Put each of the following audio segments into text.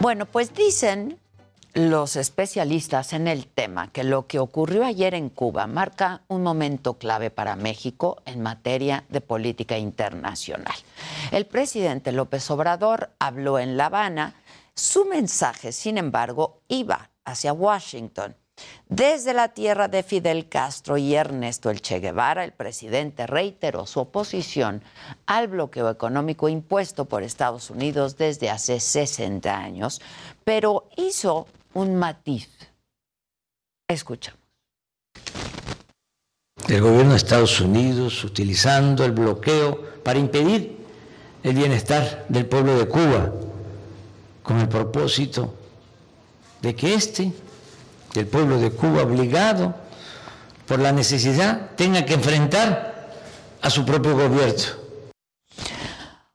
Bueno, pues dicen los especialistas en el tema que lo que ocurrió ayer en Cuba marca un momento clave para México en materia de política internacional. El presidente López Obrador habló en La Habana. Su mensaje, sin embargo, iba hacia Washington. Desde la tierra de Fidel Castro y Ernesto El Che Guevara, el presidente reiteró su oposición al bloqueo económico impuesto por Estados Unidos desde hace 60 años, pero hizo un matiz. Escuchamos. El gobierno de Estados Unidos utilizando el bloqueo para impedir el bienestar del pueblo de Cuba, con el propósito de que este del pueblo de Cuba obligado por la necesidad tenga que enfrentar a su propio gobierno.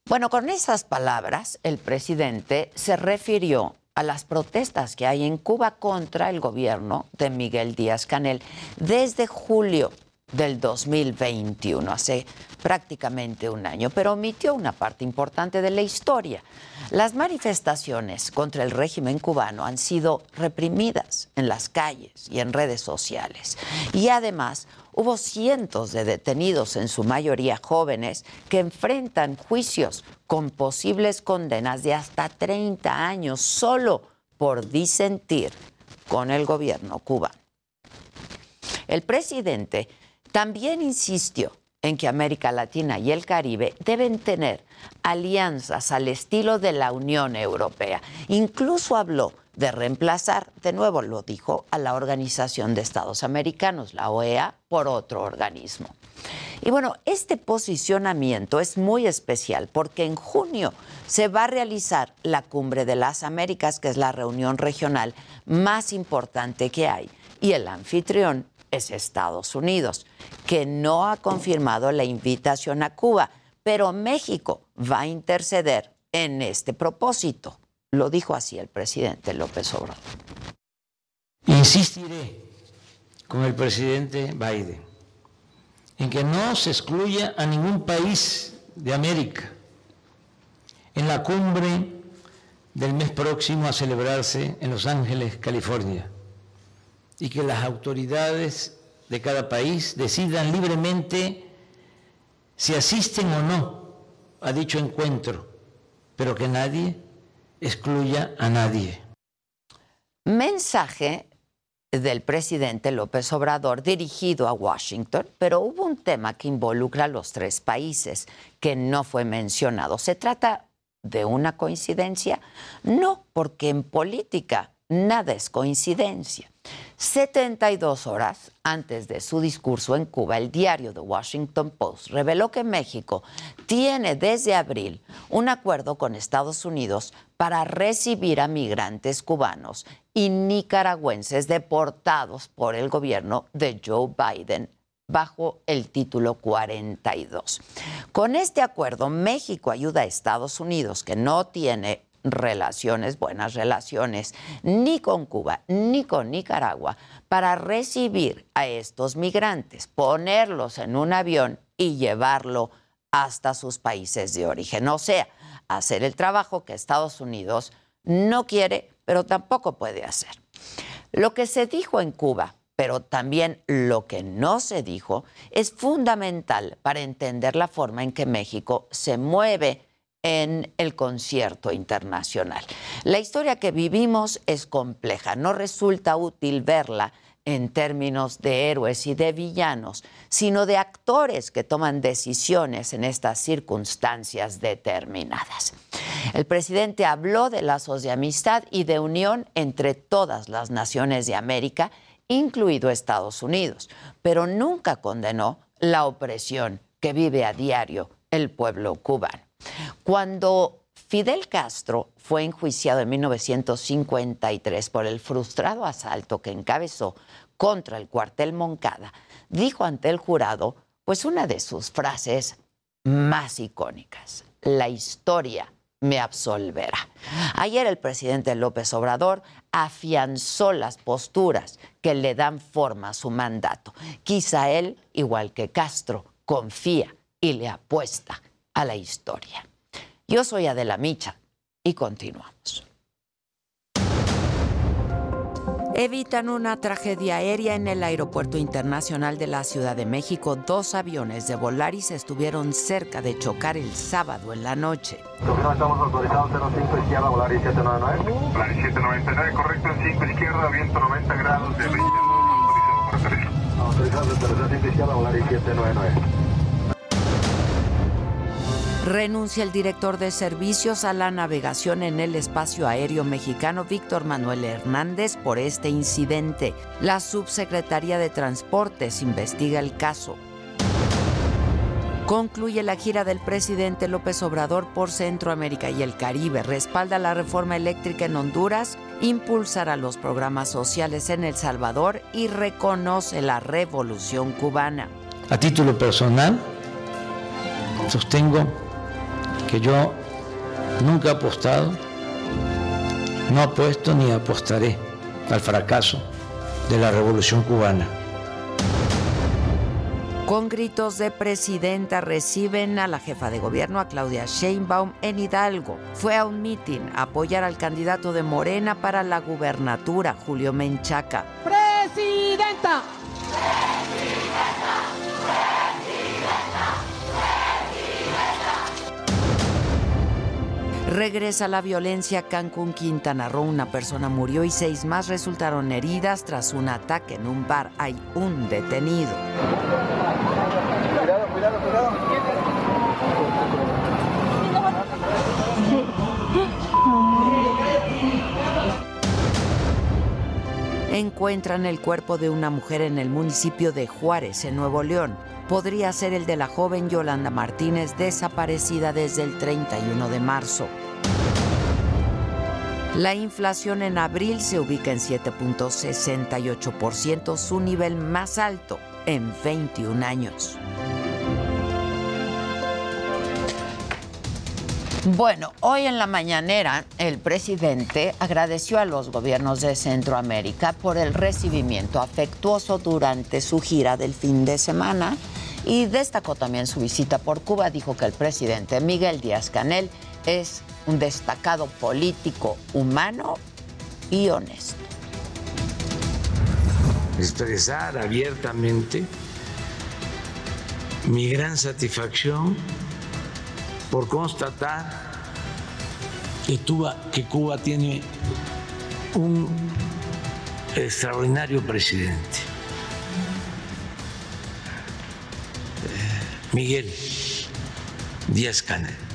Bueno, con esas palabras, el presidente se refirió a las protestas que hay en Cuba contra el gobierno de Miguel Díaz Canel desde julio del 2021, hace prácticamente un año, pero omitió una parte importante de la historia. Las manifestaciones contra el régimen cubano han sido reprimidas en las calles y en redes sociales. Y además hubo cientos de detenidos, en su mayoría jóvenes, que enfrentan juicios con posibles condenas de hasta 30 años solo por disentir con el gobierno cubano. El presidente también insistió en que América Latina y el Caribe deben tener alianzas al estilo de la Unión Europea. Incluso habló de reemplazar, de nuevo lo dijo, a la Organización de Estados Americanos, la OEA, por otro organismo. Y bueno, este posicionamiento es muy especial porque en junio se va a realizar la Cumbre de las Américas, que es la reunión regional más importante que hay. Y el anfitrión es Estados Unidos, que no ha confirmado la invitación a Cuba, pero México va a interceder en este propósito. Lo dijo así el presidente López Obrador. Insistiré con el presidente Biden en que no se excluya a ningún país de América en la cumbre del mes próximo a celebrarse en Los Ángeles, California y que las autoridades de cada país decidan libremente si asisten o no a dicho encuentro, pero que nadie excluya a nadie. Mensaje del presidente López Obrador dirigido a Washington, pero hubo un tema que involucra a los tres países que no fue mencionado. ¿Se trata de una coincidencia? No, porque en política nada es coincidencia. 72 horas antes de su discurso en Cuba, el diario The Washington Post reveló que México tiene desde abril un acuerdo con Estados Unidos para recibir a migrantes cubanos y nicaragüenses deportados por el gobierno de Joe Biden bajo el título 42. Con este acuerdo, México ayuda a Estados Unidos, que no tiene relaciones, buenas relaciones, ni con Cuba, ni con Nicaragua, para recibir a estos migrantes, ponerlos en un avión y llevarlo hasta sus países de origen. O sea, hacer el trabajo que Estados Unidos no quiere, pero tampoco puede hacer. Lo que se dijo en Cuba, pero también lo que no se dijo, es fundamental para entender la forma en que México se mueve en el concierto internacional. La historia que vivimos es compleja, no resulta útil verla en términos de héroes y de villanos, sino de actores que toman decisiones en estas circunstancias determinadas. El presidente habló de lazos de amistad y de unión entre todas las naciones de América, incluido Estados Unidos, pero nunca condenó la opresión que vive a diario el pueblo cubano. Cuando Fidel Castro fue enjuiciado en 1953 por el frustrado asalto que encabezó contra el cuartel Moncada, dijo ante el jurado pues una de sus frases más icónicas, la historia me absolverá. Ayer el presidente López Obrador afianzó las posturas que le dan forma a su mandato. Quizá él, igual que Castro, confía y le apuesta a la historia. Yo soy Adela Micha y continuamos. Evitan una tragedia aérea en el Aeropuerto Internacional de la Ciudad de México. Dos aviones de Volaris estuvieron cerca de chocar el sábado en la noche. Estamos autorizados 05 izquierda, Volaris 799. Volaris 799, correcto en 5 izquierda, viento 90 grados de 20. Autorizado en 05 izquierda, Volaris 799. Renuncia el director de servicios a la navegación en el espacio aéreo mexicano, Víctor Manuel Hernández, por este incidente. La subsecretaría de Transportes investiga el caso. Concluye la gira del presidente López Obrador por Centroamérica y el Caribe. Respalda la reforma eléctrica en Honduras, impulsará los programas sociales en El Salvador y reconoce la revolución cubana. A título personal, sostengo que yo nunca he apostado, no apuesto ni apostaré al fracaso de la revolución cubana. Con gritos de presidenta reciben a la jefa de gobierno, a Claudia Sheinbaum, en Hidalgo. Fue a un mitin a apoyar al candidato de Morena para la gubernatura, Julio Menchaca. ¡Presidenta! Regresa la violencia a Cancún, Quintana Roo. Una persona murió y seis más resultaron heridas tras un ataque en un bar. Hay un detenido. Cuidado, cuidado, cuidado. Encuentran el cuerpo de una mujer en el municipio de Juárez, en Nuevo León podría ser el de la joven Yolanda Martínez desaparecida desde el 31 de marzo. La inflación en abril se ubica en 7.68%, su nivel más alto en 21 años. Bueno, hoy en la mañanera el presidente agradeció a los gobiernos de Centroamérica por el recibimiento afectuoso durante su gira del fin de semana y destacó también su visita por Cuba. Dijo que el presidente Miguel Díaz Canel es un destacado político humano y honesto. Expresar abiertamente mi gran satisfacción por constatar que Cuba, tiene un extraordinario presidente Miguel Díaz Canel.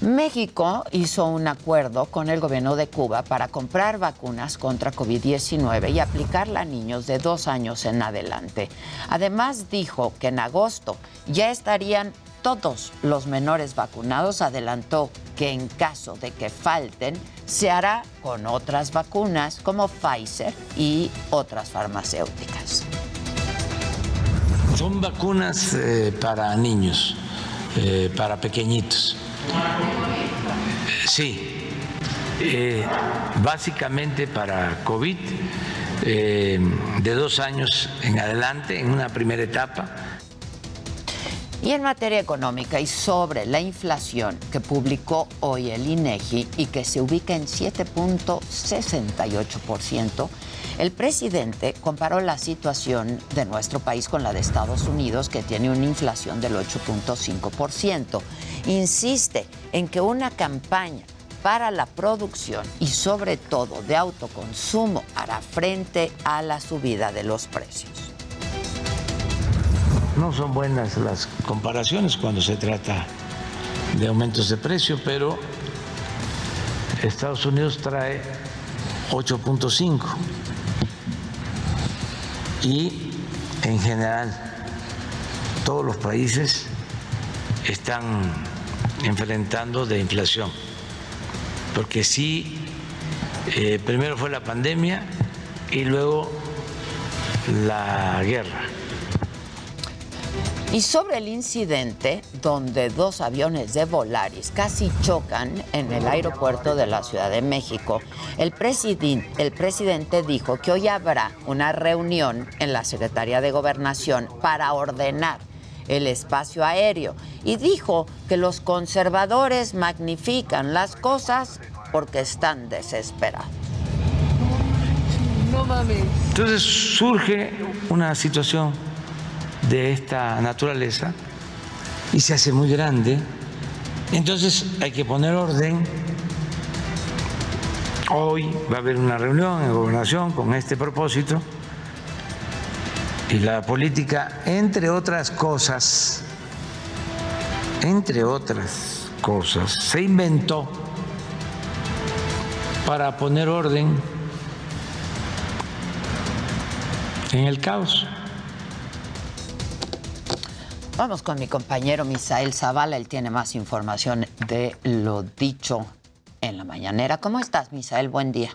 México hizo un acuerdo con el gobierno de Cuba para comprar vacunas contra COVID-19 y aplicarla a niños de dos años en adelante. Además dijo que en agosto ya estarían todos los menores vacunados. Adelantó que en caso de que falten, se hará con otras vacunas como Pfizer y otras farmacéuticas. Son vacunas eh, para niños, eh, para pequeñitos. Sí, eh, básicamente para COVID, de dos años en adelante, en una primera etapa. Y en materia económica y sobre la inflación que publicó hoy el INEGI y que se ubica en 7.68%, el presidente comparó la situación de nuestro país con la de Estados Unidos, que tiene una inflación del 8.5%. Insiste en que una campaña para la producción y sobre todo de autoconsumo hará frente a la subida de los precios. No son buenas las comparaciones cuando se trata de aumentos de precio, pero Estados Unidos trae 8.5 y en general todos los países están enfrentando de inflación, porque sí, eh, primero fue la pandemia y luego la guerra. Y sobre el incidente donde dos aviones de Volaris casi chocan en el aeropuerto de la Ciudad de México, el, presidente dijo que hoy habrá una reunión en la Secretaría de Gobernación para ordenar el espacio aéreo y dijo que los conservadores magnifican las cosas porque están desesperados. No mames. Entonces surge una situación de esta naturaleza y se hace muy grande. Entonces hay que poner orden. Hoy va a haber una reunión en gobernación con este propósito y la política, entre otras cosas, entre otras cosas, se inventó para poner orden en el caos. Vamos con mi compañero Misael Zavala, él tiene más información de lo dicho en la mañanera. ¿Cómo estás, Misael? Buen día.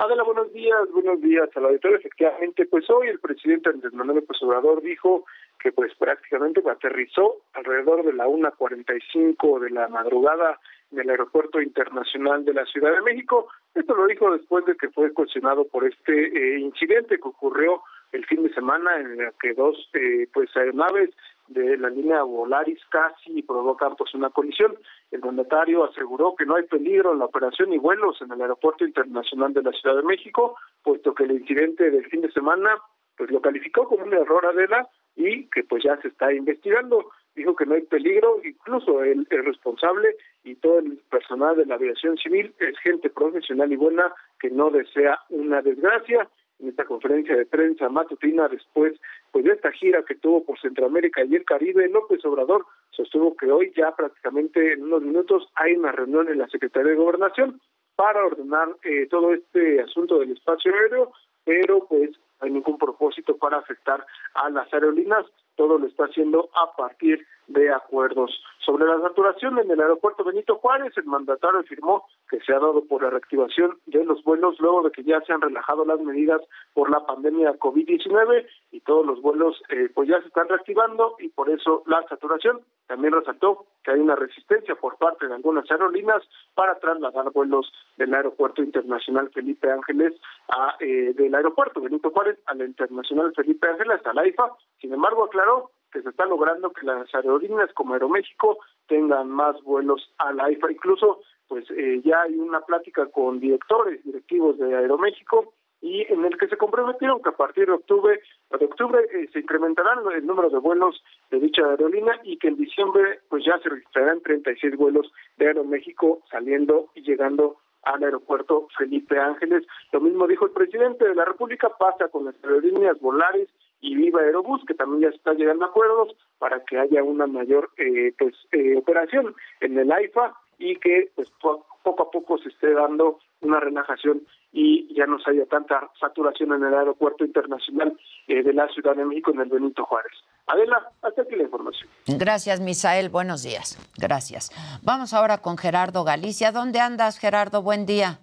Adela, buenos días, buenos días al auditorio. Efectivamente, pues hoy el presidente Andrés Manuel López dijo que pues prácticamente aterrizó alrededor de la 1.45 de la madrugada en el Aeropuerto Internacional de la Ciudad de México. Esto lo dijo después de que fue cuestionado por este eh, incidente que ocurrió el fin de semana en el que dos eh, pues aeronaves de la línea Volaris casi provocan pues una colisión. El mandatario aseguró que no hay peligro en la operación y vuelos en el Aeropuerto Internacional de la Ciudad de México, puesto que el incidente del fin de semana pues lo calificó como un error Adela y que pues ya se está investigando. Dijo que no hay peligro, incluso el, el responsable y todo el personal de la aviación civil es gente profesional y buena que no desea una desgracia en esta conferencia de prensa matutina después pues de esta gira que tuvo por Centroamérica y el Caribe, López Obrador sostuvo que hoy ya prácticamente en unos minutos hay una reunión en la Secretaría de Gobernación para ordenar eh, todo este asunto del espacio aéreo, pero pues hay ningún propósito para afectar a las aerolíneas, todo lo está haciendo a partir de acuerdos. Sobre la saturación en el aeropuerto Benito Juárez, el mandatario afirmó que se ha dado por la reactivación de los vuelos luego de que ya se han relajado las medidas por la pandemia COVID-19 y todos los vuelos eh, pues ya se están reactivando y por eso la saturación. También resaltó que hay una resistencia por parte de algunas aerolíneas para trasladar vuelos del aeropuerto internacional Felipe Ángeles a eh, del aeropuerto Benito Juárez al internacional Felipe Ángeles hasta la IFA. Sin embargo, aclaró que se está logrando que las aerolíneas como Aeroméxico tengan más vuelos a la IFA. Incluso, pues eh, ya hay una plática con directores, directivos de Aeroméxico y en el que se comprometieron que a partir de octubre, de octubre eh, se incrementarán el número de vuelos de dicha aerolínea y que en diciembre pues ya se registrarán 36 vuelos de Aeroméxico saliendo y llegando al aeropuerto Felipe Ángeles. Lo mismo dijo el presidente de la República, pasa con las aerolíneas Volaris y Viva Aerobús, que también ya está llegando a acuerdos para que haya una mayor eh, pues eh, operación en el AIFA y que pues poco a poco se esté dando una relajación y ya no haya tanta saturación en el aeropuerto internacional eh, de la Ciudad de México en el Benito Juárez. Adela, hasta aquí la información. Gracias, Misael. Buenos días. Gracias. Vamos ahora con Gerardo Galicia. ¿Dónde andas, Gerardo? Buen día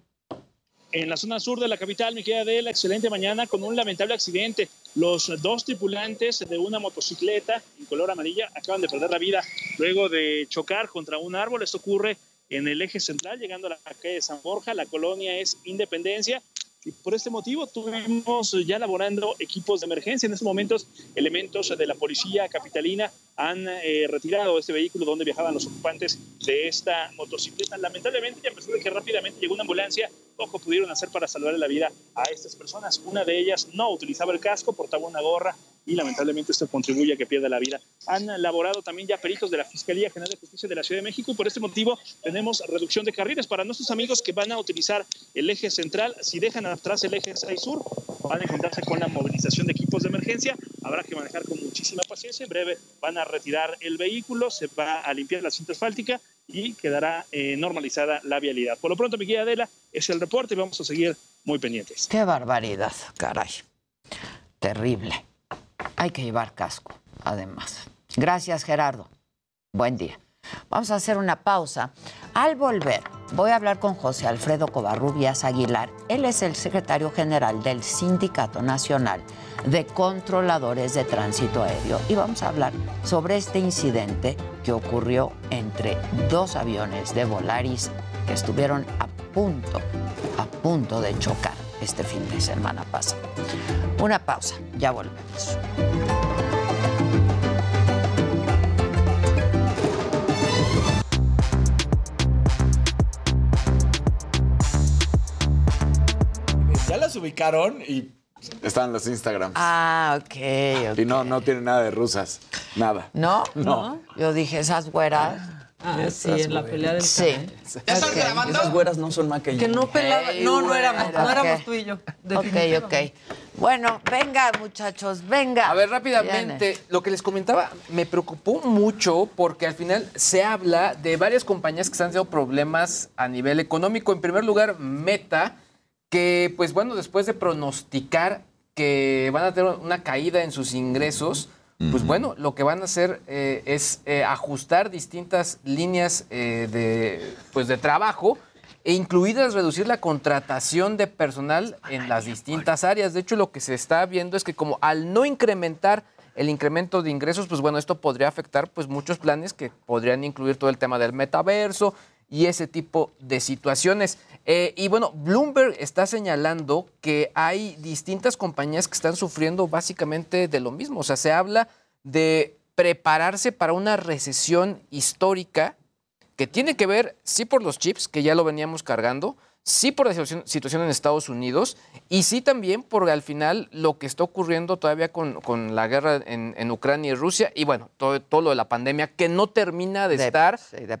en la zona sur de la capital, mi querida la excelente mañana con un lamentable accidente. Los dos tripulantes de una motocicleta en color amarilla acaban de perder la vida luego de chocar contra un árbol. Esto ocurre en el eje central, llegando a la calle de San Borja. La colonia es Independencia. Y por este motivo tuvimos ya laborando equipos de emergencia. En estos momentos, elementos de la policía capitalina han eh, retirado este vehículo donde viajaban los ocupantes de esta motocicleta. Lamentablemente, a pesar de que rápidamente llegó una ambulancia, poco pudieron hacer para salvarle la vida a estas personas. Una de ellas no utilizaba el casco, portaba una gorra y lamentablemente esto contribuye a que pierda la vida. Han elaborado también ya peritos de la Fiscalía General de Justicia de la Ciudad de México y por este motivo tenemos reducción de carriles para nuestros amigos que van a utilizar el eje central. Si dejan atrás el eje 6 sur, van a encontrarse con la movilización de equipos de emergencia. Habrá que manejar con muchísima paciencia. En breve van a retirar el vehículo, se va a limpiar la cinta asfáltica y quedará eh, normalizada la vialidad. Por lo pronto, mi guía Adela, es el reporte y vamos a seguir muy pendientes. Qué barbaridad, caray. Terrible. Hay que llevar casco, además. Gracias, Gerardo. Buen día. Vamos a hacer una pausa. Al volver, voy a hablar con José Alfredo Covarrubias Aguilar. Él es el secretario general del Sindicato Nacional de Controladores de Tránsito Aéreo y vamos a hablar sobre este incidente que ocurrió entre dos aviones de Volaris que estuvieron a punto, a punto de chocar este fin de semana pasado. Una pausa, ya volvemos. Ubicaron y están los Instagrams. Ah, ok, ok. Y no, no tienen nada de rusas. Nada. ¿No? No. Yo dije, esas güeras. Ah, sí, en la pelea del Sí. ¿Ya están Ok. grabando? Esas güeras no son maquillaje. Que no pelaba. Ey, No, no éramos, güera, no éramos tú y yo. Ok, ok. Bueno, venga, muchachos, venga. A ver, rápidamente, Viene. lo que les comentaba me preocupó mucho porque al final se habla de varias compañías que están teniendo problemas a nivel económico. En primer lugar, Meta, que pues bueno, después de pronosticar que van a tener una caída en sus ingresos, pues bueno, lo que van a hacer eh, es eh, ajustar distintas líneas eh, de, pues de trabajo e incluidas reducir la contratación de personal en las distintas áreas. De hecho, lo que se está viendo es que como al no incrementar el incremento de ingresos, pues bueno, esto podría afectar pues muchos planes que podrían incluir todo el tema del metaverso y ese tipo de situaciones. Eh, y bueno, Bloomberg está señalando que hay distintas compañías que están sufriendo básicamente de lo mismo. O sea, se habla de prepararse para una recesión histórica que tiene que ver, sí por los chips, que ya lo veníamos cargando, sí por la situación, en Estados Unidos y sí también por al final lo que está ocurriendo todavía con, con la guerra en, en Ucrania y Rusia y bueno, todo, todo lo de la pandemia que no termina de, De- estar de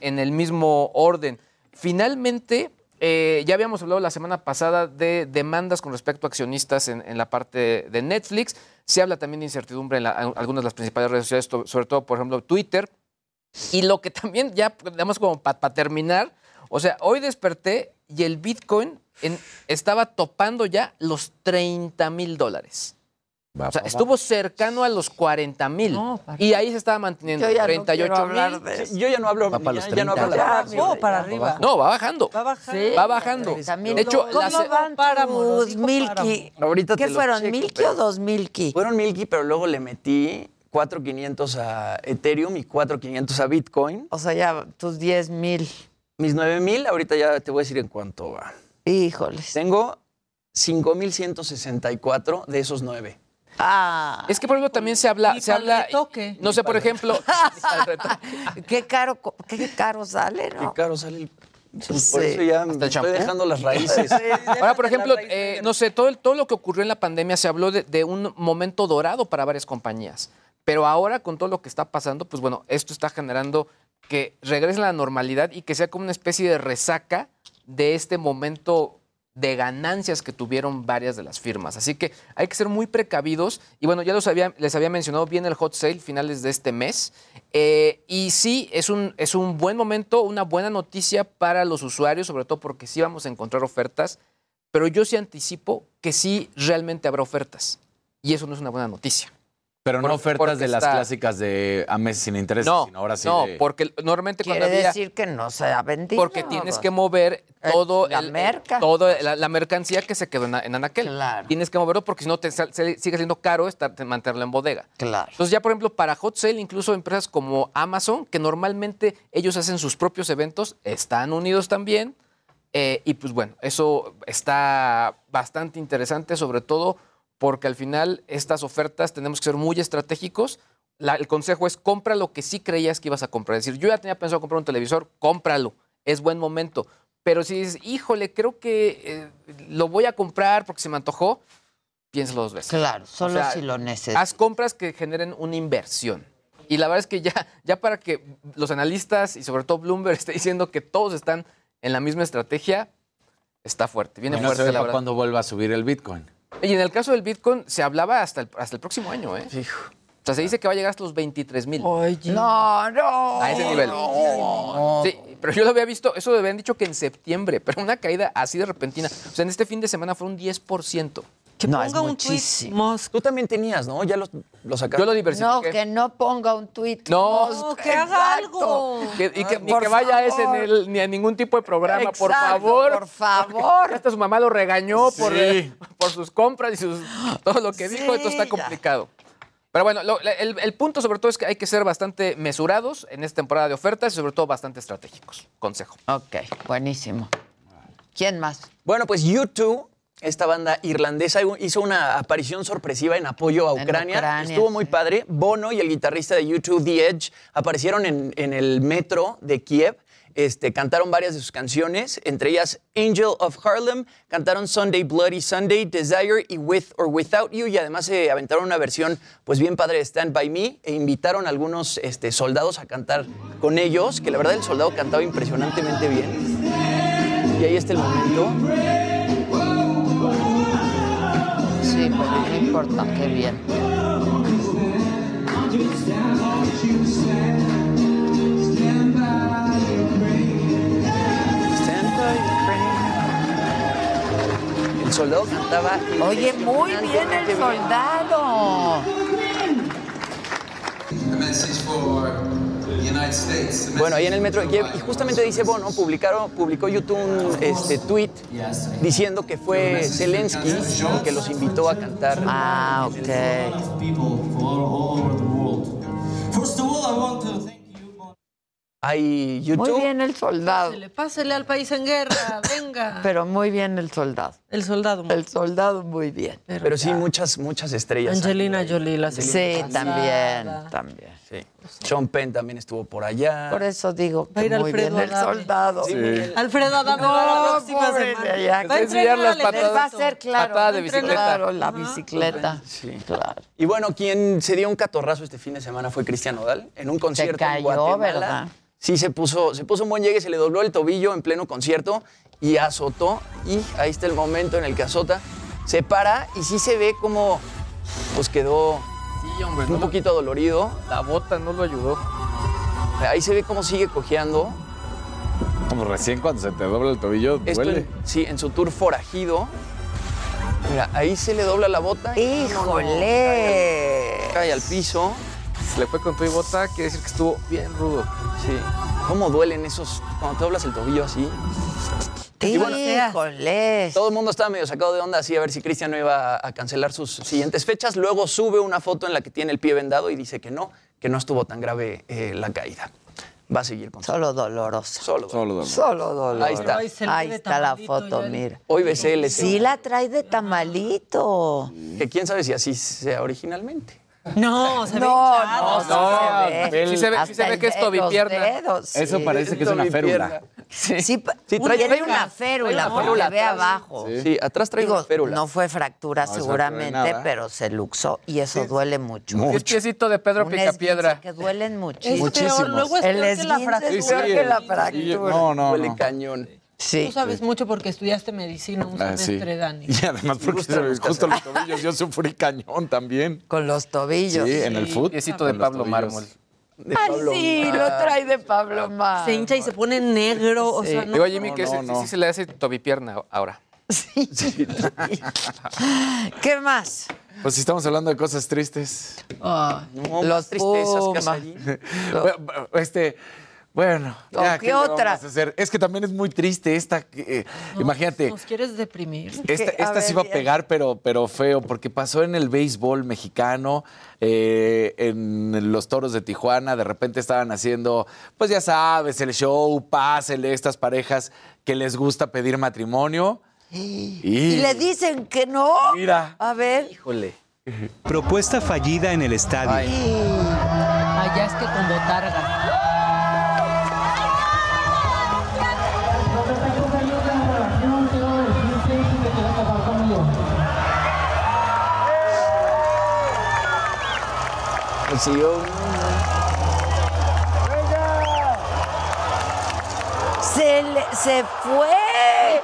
en el mismo orden. Finalmente, eh, ya habíamos hablado la semana pasada de demandas con respecto a accionistas en, la parte de Netflix. Se habla también de incertidumbre en algunas de las principales redes sociales, sobre todo, por ejemplo, Twitter. Y lo que también, ya, digamos, como para terminar, o sea, hoy desperté y el Bitcoin estaba topando ya los 30 mil dólares. Va, O sea, va, va. estuvo cercano a los 40 mil. No, y ahí se estaba manteniendo Yo ya no 38 quiero hablar mil. de. Yo ya no hablo, Va para ya, los ya no hablo 30. Ya, Oh, para arriba. No, va bajando. Va bajando. Sí. Va bajando. De hecho, ¿cómo la van Páramo, lo tus dijo Milky? Ahorita ¿Qué fueron, checo, Milky pero- o dos Milky? Fueron Milky, pero luego le metí 4.500 a Ethereum y 4.500 a Bitcoin. O sea, ya tus 10 mil. Mis 9.000, ahorita ya te voy a decir en cuánto va. Híjoles. Tengo 5.164 de esos 9. Ah, Es que por ejemplo también se habla, ¿Y se habla, retoque? no sé, por ejemplo, qué caro, qué caro sale, Qué ¿no? caro sale el... Pues Sí. Por eso ya me estoy dejando las raíces. ahora por ejemplo, eh, no sé, todo, el- todo lo que ocurrió en la pandemia se habló de, de un momento dorado para varias compañías, pero ahora con todo lo que está pasando, pues bueno, esto está generando que regrese a la normalidad y que sea como una especie de resaca de este momento de ganancias que tuvieron varias de las firmas. Así que hay que ser muy precavidos. Y bueno, ya los había, les había mencionado, viene el hot sale finales de este mes. Eh, y sí, es un, es un buen momento, una buena noticia para los usuarios, sobre todo porque sí vamos a encontrar ofertas. Pero yo sí anticipo que sí realmente habrá ofertas. Y eso no es una buena noticia. Pero no Por- ofertas de las está- clásicas de a meses sin intereses, No, sino ahora sí no, de- porque normalmente Quiere cuando había... decir que no se ha vendido. Porque tienes que mover Eh, todo la el, merca. todo la, la mercancía que se quedó en, en Anaquel. Claro. Tienes que moverlo porque si no te sal- se- sigue siendo caro estar, mantenerlo en bodega. Claro. Entonces ya, por ejemplo, para Hot Sale, incluso empresas como Amazon, que normalmente ellos hacen sus propios eventos, están unidos también. Eh, y pues bueno, eso está bastante interesante, sobre todo porque al final estas ofertas tenemos que ser muy estratégicos. La- el consejo es compra lo que sí creías que ibas a comprar. Es decir, yo ya tenía pensado comprar un televisor, cómpralo. Es buen momento. Pero si dices, híjole, creo que eh, lo voy a comprar porque se me antojó, piénsalo dos veces. Claro, O solo sea, si lo necesitas. Haz compras que generen una inversión. Y la verdad es que ya, ya para que los analistas y sobre todo Bloomberg esté diciendo que todos están en la misma estrategia, está fuerte. Viene no fuerte, la verdad. cuándo vuelva a subir el Bitcoin. Y en el caso del Bitcoin se hablaba hasta el, hasta el próximo año, ¿eh? O sea, se dice que va a llegar hasta los 23 mil. No, no. A ese nivel. Sí, pero yo lo había visto, eso lo habían dicho que en septiembre, pero una caída así de repentina. O sea, en este fin de semana fue un 10%. Que No, es ponga un tweet, muchísimo. Tú también tenías, ¿no? Ya lo, lo sacaste. Yo lo diversifiqué. No, que no ponga un tuit. No, que haga algo. Que- y que, Ay, ni por que vaya a ese favor. en el- ni a ningún tipo de programa, por favor. por favor. Hasta su mamá lo regañó por, Sí. eh, por sus compras y sus, todo lo que dijo, esto está ya. complicado. Pero bueno, lo- el, el punto sobre todo es que hay que ser bastante mesurados en esta temporada de ofertas y sobre todo bastante estratégicos. Consejo. Ok, buenísimo. ¿Quién más? Bueno, pues U2, esta banda irlandesa, hizo una aparición sorpresiva en apoyo a Ucrania. Ucrania, Estuvo muy sí. padre. Bono y el guitarrista de U2, The Edge, aparecieron en, en el metro de Kiev. Este, cantaron varias de sus canciones, entre ellas Angel of Harlem, cantaron Sunday Bloody Sunday, Desire y With or Without You, y además se aventaron una versión pues bien padre de Stand By Me, e invitaron a algunos este, soldados a cantar con ellos, que la verdad el soldado cantaba impresionantemente bien. Y ahí está el momento. Sí, pero no importa, qué bien. Soldado cantaba. Oye, muy bien el soldado. Bueno, ahí en el metro de Kiev, y justamente dice Bono, publicaron, publicó YouTube un este, tweet diciendo que fue Zelensky el que los invitó a cantar. Ah, ok. Hay Muy YouTube. bien el soldado. Pásele, pásele al país en guerra, venga. Pero muy bien el soldado. El soldado. El soldado muy bien. Pero sí, muchas, muchas estrellas. Angelina Jolie, la Sí, también, también. Sí. Sean Penn también estuvo por allá. Por eso digo que muy bien Alfredo el Adame. soldado. Alfredo Adame va la No, pobre semana. Va a enseñar las entrenar al patadas. Va a ser claro. Patada de bicicleta. Claro, la bicicleta. Sí. Claro. Y bueno, quien se dio un catorrazo este fin de semana fue Cristian Nodal en un concierto en cayó, Guatemala. ¿verdad? Sí, se puso, se puso un buen llegue, se le dobló el tobillo en pleno concierto y azotó. Y ahí está el momento en el que azota. Se para y sí se ve como pues quedó Sí, hombre. un no lo- poquito dolorido. La bota no lo ayudó. Ahí se ve cómo sigue cojeando. Como recién cuando se te dobla el tobillo, Esto duele. en- sí, en su tour forajido. Mira, ahí se le dobla la bota. y ¡Híjole! Cae al piso. Se le fue con tu y bota, quiere decir que estuvo bien rudo. Sí. ¿Cómo duelen esos cuando te doblas el tobillo así? Y bueno, ¡Híjole! Todo el mundo estaba medio sacado de onda así a ver si Cristian no iba a cancelar sus siguientes fechas. Luego sube una foto en la que tiene el pie vendado y dice que no, que no estuvo tan grave eh, la caída. Va a seguir con Solo doloroso. solo. Solo dolor. Solo doloroso. Ahí está. Ahí la foto, mira. Hoy BCL. Sí la trae de tamalito. Que quién sabe si así sea originalmente. No, se ve No, hinchado. no, No, se ve. sí se ve- sí se ve que es tobipierna. Eso sí. parece que es una férula. Sí, Sí, trae- una férula, porque férula ve abajo. Sí, atrás trae Digo, una férula. no fue fractura seguramente, pero se luxó y eso duele mucho. Es piecito de Pedro Picapiedra. que duelen Es muchísimo. Muchísimos. peor, luego es peor que la es fractura. peor que la Sí, fractura. no, no, Huele no. cañón. Sí. Tú sabes mucho porque estudiaste medicina un Ah, sí. semestre, Dani. Y además porque se me- justo los tobillos yo sufrí cañón también. Con los tobillos. Sí, en el foot. Piecito de Pablo tobillos. Mármol. De Ay, Pablo sí, Mar. lo trae de Pablo Mar. Se hincha y se pone negro, o sea, no. Digo a Jimmy no, que no, ese- no. sí se le hace tobipierna ahora. ¿Qué más? Pues si estamos hablando de cosas tristes. Ah, No, Los más tristezas. Bueno, Este, bueno, ¿O ya, qué vamos otra? a hacer? Es que también es muy triste esta. eh, imagínate, ¿Nos quieres deprimir? esta, esta ver, sí va a pegar, pero, pero feo, porque pasó en el béisbol mexicano, eh, en los toros de Tijuana. De repente estaban haciendo, pues ya sabes, el show, pásele estas parejas que les gusta pedir matrimonio. Y, Y le dicen que no. Mira. A ver. Híjole. Propuesta fallida en el estadio. Allá es que con botarga. Emoción. Se, le- se fue.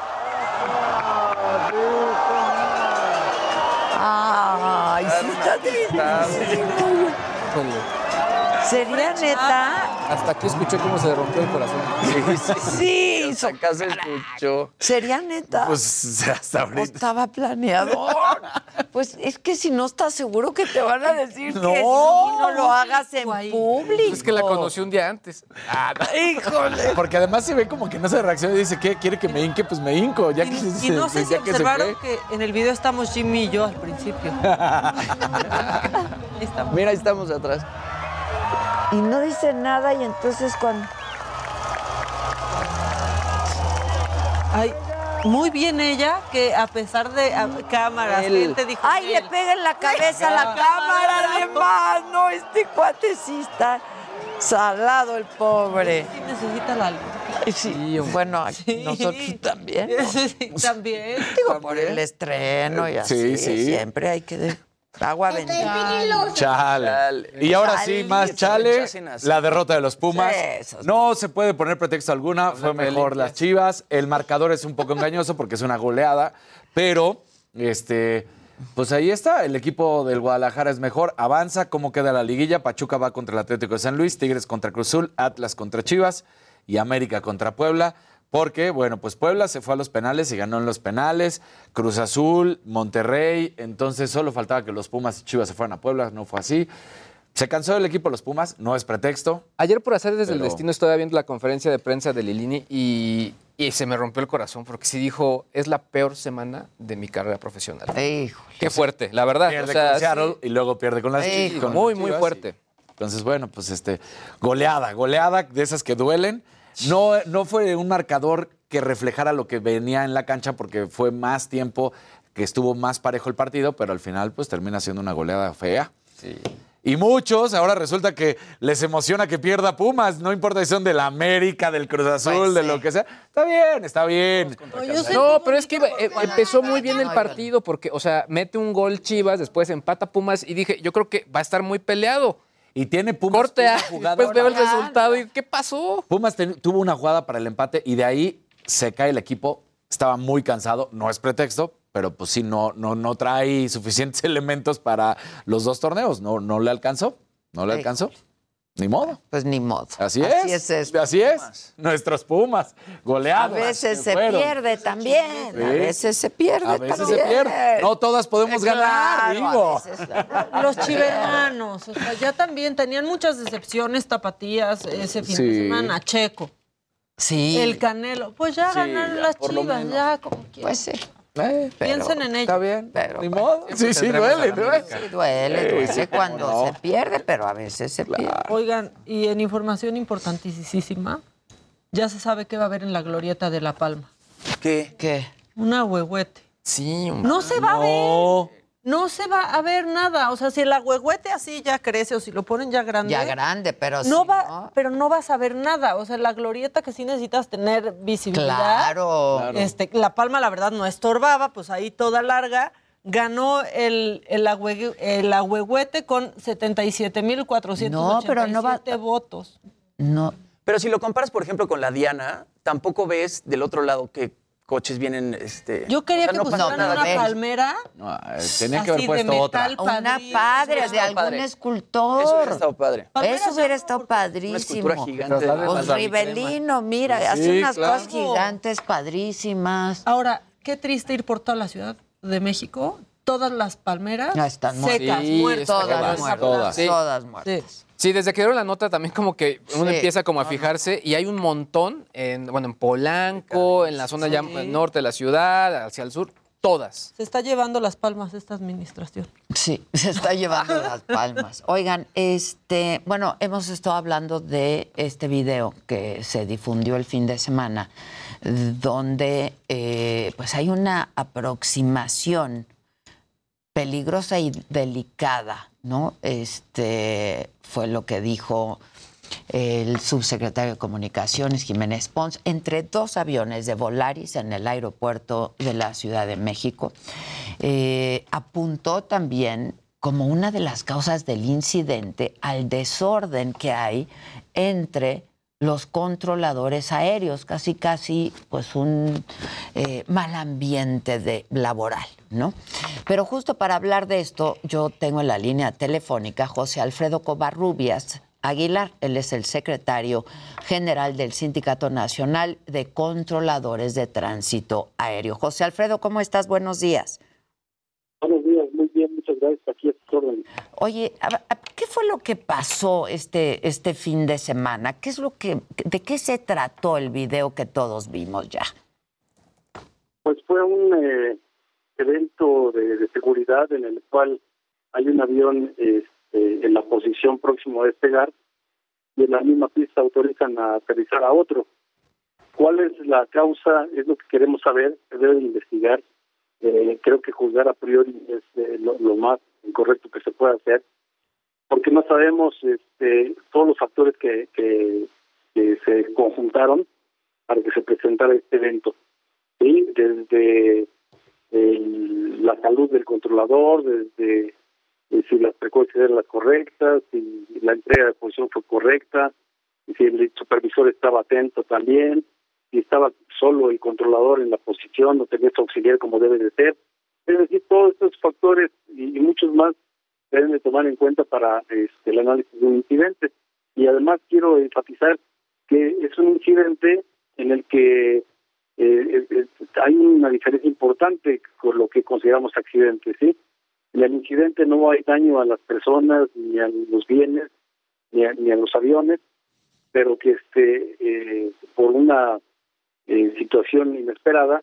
Ay, sí está triste. ¿Sería neta? Hasta aquí escuché cómo se rompió el corazón. Sí, Acá se escuchó. ¿Sería neta? Pues hasta ¿O ahorita. estaba planeado? Pues es que si no estás seguro que te van a decir No. que sí, no lo hagas en público. Es que la conocí un día antes. Ah, no. Híjole. Porque además se ve como que no se reacciona y dice, ¿qué? ¿Quiere que me hinque? Pues me hinco. Ya que, Y no sé si ya que se observaron fue. que en el video estamos Jimmy y yo al principio. Mira, ahí estamos atrás. Y no dice nada y entonces cuando... Ay, muy bien ella, que a pesar de a- cámaras, Él. gente dijo. ¡Ay, le pega en la cabeza a la cámara además! No, este cuate sí está salado el pobre. Sí necesita la luz. Sí, bueno, nosotros también. ¿no? Sí, también. Digo, por el estreno y Sí, así. sí. Siempre hay que... Agua bendita. Chale. Y ahora sí, más chale, la derrota de los Pumas. No se puede poner pretexto alguna, fue mejor las Chivas. El marcador es un poco engañoso porque es una goleada, pero este pues ahí está, el equipo del Guadalajara es mejor, avanza, cómo queda la liguilla, Pachuca va contra el Atlético de San Luis, Tigres contra Cruz Azul, Atlas contra Chivas. Y América contra Puebla. Porque, bueno, pues Puebla se fue a los penales y ganó en los penales. Cruz Azul, Monterrey. Entonces solo faltaba que los Pumas y Chivas se fueran a Puebla. No fue así. Se cansó el equipo los Pumas, no es pretexto. Ayer por hacer desde el destino estaba viendo la conferencia de prensa de Lilini y, y se me rompió el corazón porque sí dijo, es la peor semana de mi carrera profesional. Híjole. Qué fuerte, la verdad. Pierde o sea, con Seattle y luego pierde con las con muy, las muy fuerte. y- Entonces, bueno, pues este, goleada, goleada de esas que duelen. No, no fue un marcador que reflejara lo que venía en la cancha porque fue más tiempo que estuvo más parejo el partido, pero al final pues termina siendo una goleada fea. Y muchos, ahora resulta que les emociona que pierda Pumas, no importa si son de la América, del Cruz Azul, de lo que sea. Está bien, está bien. No, pero es que eh, empezó muy bien el partido porque, o sea, mete un gol Chivas, después empata Pumas y dije, yo creo que va a estar muy peleado. Y tiene Pumas Corte A, una jugadora. después veo el resultado y ¿qué pasó? Pumas ten- tuvo una jugada para el empate y de ahí se cae el equipo. Estaba muy cansado, no es pretexto, pero pues sí, no, no, no trae suficientes elementos para los dos torneos. No, no le alcanzó, no le Sí. alcanzó. Ni modo. Pues ni modo. Así, Así es. es esto. Así es. Nuestros Pumas, A goleados. veces que se fueron. pierde también. A veces se pierde A veces también. se pierde. No todas podemos ganar, Claro, digo. a veces- Los chivermanos, o sea, ya también tenían muchas decepciones tapatías ese fin de semana. Checo, Sí. el Canelo, pues ya Sí, ganaron ya, las chivas, ya como quieran. Pues sí. Eh, Piensen en ello. Está bien. Pero Ni modo. Sí, sí, duele. Sí, duele, duele cuando no. se pierde, pero a veces se pierde. Oigan, y en información importantísima, ya se sabe qué va a haber en la glorieta de La Palma. ¿Qué? ¿Qué? Una huehuete. Sí. No se va a ver. No. Se va a ver nada. O sea, si el agüehuete así ya crece o si lo ponen ya grande. Ya grande, pero no sí, va, ¿no? pero no vas a ver nada. O sea, la glorieta que sí necesitas tener visibilidad. Claro. Este, la palma, la verdad, no estorbaba, pues ahí toda larga. Ganó el, el, agüe- el agüehuete con 77.487 No, pero no va- votos. No. Pero si lo comparas, por ejemplo, con la Diana, tampoco ves del otro lado que coches vienen. Este, Yo quería o sea, que no pusieran nada. una ves. palmera No, eh, tenían que haber de puesto otra. Una padre, de algún padre. escultor. Eso hubiera estado padre. Palmeras Eso hubiera estado Una padrísimo. escultura gigante. Rivelino, mira, Sí, hace unas claro. cosas gigantes, padrísimas. Ahora, qué triste ir por toda la Ciudad de México. Todas las palmeras Ya están secas, Sí, muertas. Todas Todas, muertas. todas. Sí. Todas muertas. Sí. Sí, desde que dieron la nota también como que uno Sí. empieza como a fijarse y hay un montón en, bueno, en Polanco, en la zona ya norte de la ciudad, hacia el sur, todas. Se está llevando las palmas esta administración. Sí, se está llevando las palmas. Oigan, este, bueno, hemos estado hablando de este video que se difundió el fin de semana, donde eh, pues hay una aproximación peligrosa y delicada, ¿no? Este fue lo que dijo el subsecretario de Comunicaciones, Jiménez Pons, entre dos aviones de Volaris en el aeropuerto de la Ciudad de México. Eh, apuntó también como una de las causas del incidente al desorden que hay entre los controladores aéreos, casi casi pues un eh, mal ambiente de, laboral, ¿no? Pero justo para hablar de esto, yo tengo en la línea telefónica José Alfredo Covarrubias Aguilar, él es el secretario general del Sindicato Nacional de Controladores de Tránsito Aéreo. José Alfredo, ¿cómo estás? Buenos días. Buenos días, muy bien, muchas gracias. Aquí es Oye, ¿qué fue lo que pasó este, este fin de semana? ¿Qué es lo que, ¿De qué se trató el video que todos vimos ya? Pues fue un eh, evento de, seguridad en el cual hay un avión este, en la posición próximo a despegar y en la misma pista autorizan a aterrizar a otro. ¿Cuál es la causa? Es lo que queremos saber, se debe investigar. Eh, creo que juzgar a priori es eh, lo, más incorrecto que se puede hacer, porque no sabemos este, todos los factores que, que, se conjuntaron para que se presentara este evento. ¿sí? Desde la salud del controlador, desde si las precauciones eran las correctas, si la entrega de posición fue correcta, si el supervisor estaba atento también, si estaba solo el controlador en la posición, no tenía auxiliar como debe de ser. Es decir, todos estos factores y, muchos más deben de tomar en cuenta para este, el análisis de un incidente. Y además quiero enfatizar que es un incidente en el que eh, hay una diferencia importante con lo que consideramos accidente, ¿sí? En el incidente no hay daño a las personas, ni a los bienes, ni a, ni a los aviones, pero que este eh, por una eh, situación inesperada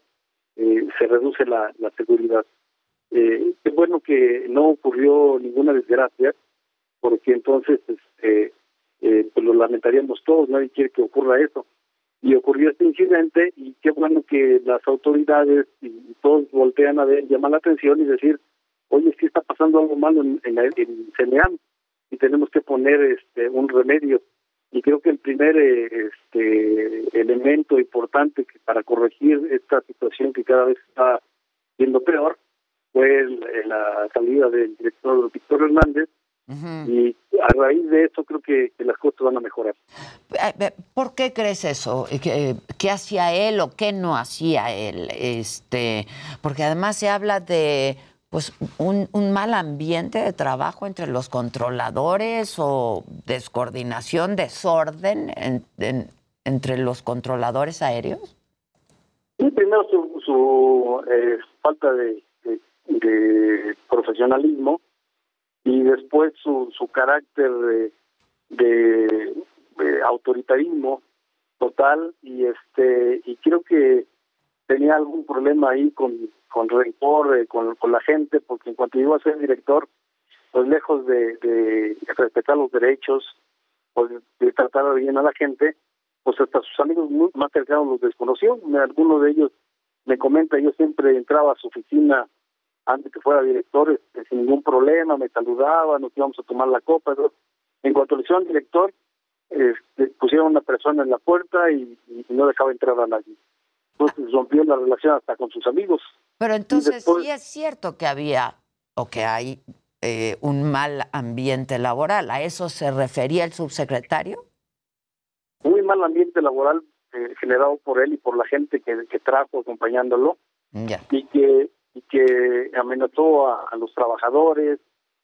eh, se reduce la, seguridad. Eh, es bueno que no ocurrió ninguna desgracia, porque entonces este, eh, pues lo lamentaríamos todos, nadie quiere que ocurra eso. Y ocurrió este incidente y qué bueno que las autoridades y todos voltean a ver, llaman la atención y decir, oye, sí está pasando algo malo en, en, en CNEAM y tenemos que poner este un remedio. Y creo que el primer eh, este elemento importante que para corregir esta situación que cada vez está siendo peor fue la salida del director Víctor Hernández y a raíz de eso creo que, las cosas van a mejorar. Eh, ¿Por qué crees eso? ¿Qué, ¿Qué, hacía él o qué no hacía él? Este, porque además se habla de pues un, un, mal ambiente de trabajo entre los controladores o descoordinación, desorden entre los controladores aéreos? Sí, primero su, su eh, falta de, de, profesionalismo y después su, su carácter de, de, autoritarismo total y este y creo que tenía algún problema ahí con con rencor eh, con, con la gente, porque en cuanto llegó a ser director, pues lejos de, respetar los derechos, pues de tratar bien a la gente, pues hasta sus amigos más cercanos los desconoció. Alguno de ellos me comenta, yo siempre entraba a su oficina antes que fuera director este, sin ningún problema, me saludaba, nos íbamos a tomar la copa. En cuanto le hicieron director, este, pusieron una persona en la puerta y no dejaba entrar a nadie. Entonces rompió la relación hasta con sus amigos. Pero entonces sí es cierto que había o que hay eh, un mal ambiente laboral. ¿A eso se refería el subsecretario? Muy mal ambiente laboral eh, generado por él y por la gente que, que trajo acompañándolo y que y que amenazó a, los trabajadores,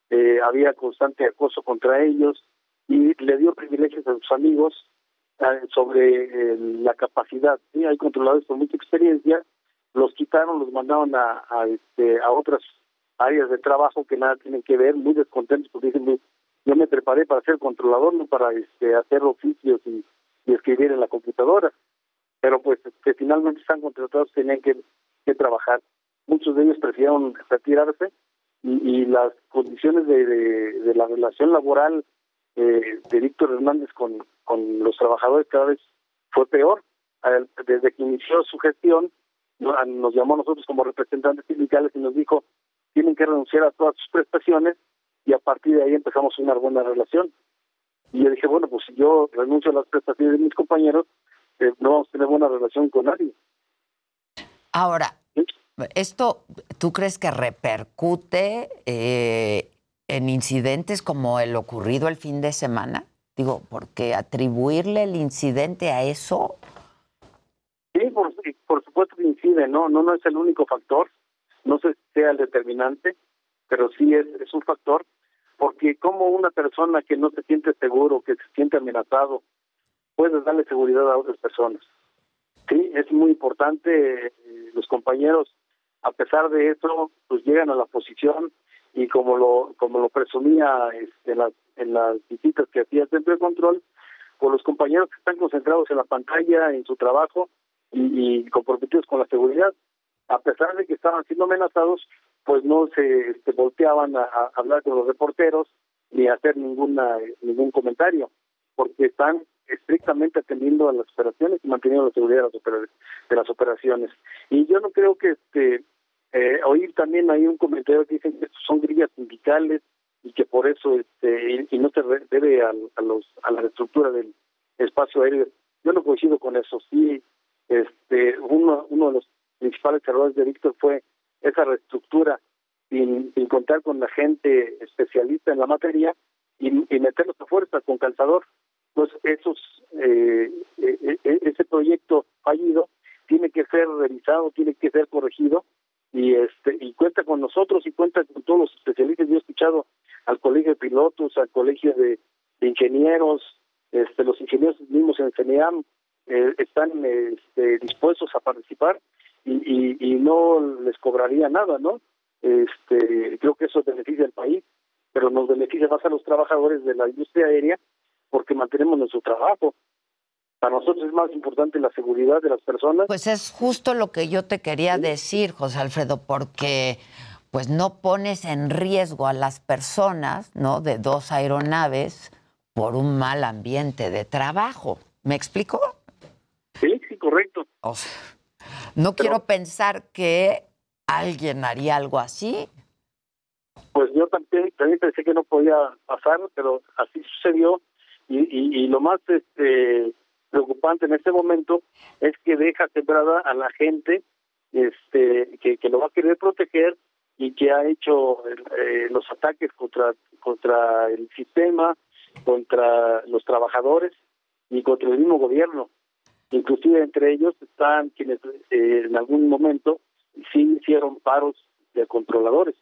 eh, había constante acoso contra ellos y le dio privilegios a sus amigos sobre la capacidad. ¿sí? Hay controladores con mucha experiencia los quitaron, los mandaron a, a, este, a otras áreas de trabajo que nada tienen que ver, muy descontentos porque dicen, yo me preparé para ser controlador, no para este, hacer oficios y, escribir en la computadora. Pero pues que este, finalmente están contratados, tenían que, que trabajar. Muchos de ellos prefirieron retirarse y, las condiciones de, de, la relación laboral eh, de Víctor Hernández con, con los trabajadores cada vez fue peor. Desde que inició su gestión, nos llamó a nosotros como representantes sindicales y nos dijo tienen que renunciar a todas sus prestaciones y a partir de ahí empezamos una buena relación. Y yo dije, bueno, pues si yo renuncio a las prestaciones de mis compañeros, eh, no vamos a tener buena relación con nadie. Ahora, ¿esto tú crees que repercute eh, en incidentes como el ocurrido el fin de semana? Digo, porque atribuirle el incidente a eso. Sí, por, por supuesto que incide, ¿no? No, no es el único factor, no sé si sea el determinante, pero sí es, es un factor, porque como una persona que no se siente seguro, que se siente amenazado, puede darle seguridad a otras personas. Sí, es muy importante, eh, los compañeros, a pesar de eso, pues llegan a la posición y como lo como lo presumía este, las, en las visitas que hacía el centro de control, por los compañeros que están concentrados en la pantalla, en su trabajo y, comprometidos con la seguridad, a pesar de que estaban siendo amenazados, pues no se, se volteaban a, hablar con los reporteros ni hacer ninguna ningún comentario, porque están estrictamente atendiendo a las operaciones y manteniendo la seguridad de las, opera- de las operaciones. Y yo no creo que este eh, oír también hay un comentario que dicen que son grillas sindicales y que por eso este y, no se debe al- a, los a la estructura del espacio aéreo. Yo no coincido con eso. Sí, este uno uno de los principales errores de Víctor fue esa reestructura sin, sin contar con la gente especialista en la materia y, y meterlos a fuerza con calzador. Entonces, esos, eh, eh, eh, ese proyecto fallido tiene que ser revisado, tiene que ser corregido y este y cuenta con nosotros y cuenta con todos los especialistas. Yo he escuchado al colegio de pilotos, al colegio de, ingenieros, este, los ingenieros mismos en CENEAM eh, están este, dispuestos a participar y, y, y no les cobraría nada, ¿no? Este, creo que eso beneficia al país, pero nos beneficia más a los trabajadores de la industria aérea porque mantenemos nuestro trabajo. Para nosotros es más importante la seguridad de las personas. Pues es justo lo que yo te quería decir, José Alfredo, porque pues no pones en riesgo a las personas, ¿no? De dos aeronaves por un mal ambiente de trabajo. ¿Me explico? Sí, sí, correcto. O sea, no quiero pensar que alguien haría algo así. Pues yo también, también pensé que no podía pasar, pero así sucedió y, y, y lo más este preocupante en este momento es que deja sembrada a la gente este que, que lo va a querer proteger y que ha hecho eh, los ataques contra contra el sistema, contra los trabajadores y contra el mismo gobierno. Inclusive entre ellos están quienes eh, en algún momento sí hicieron paros de controladores.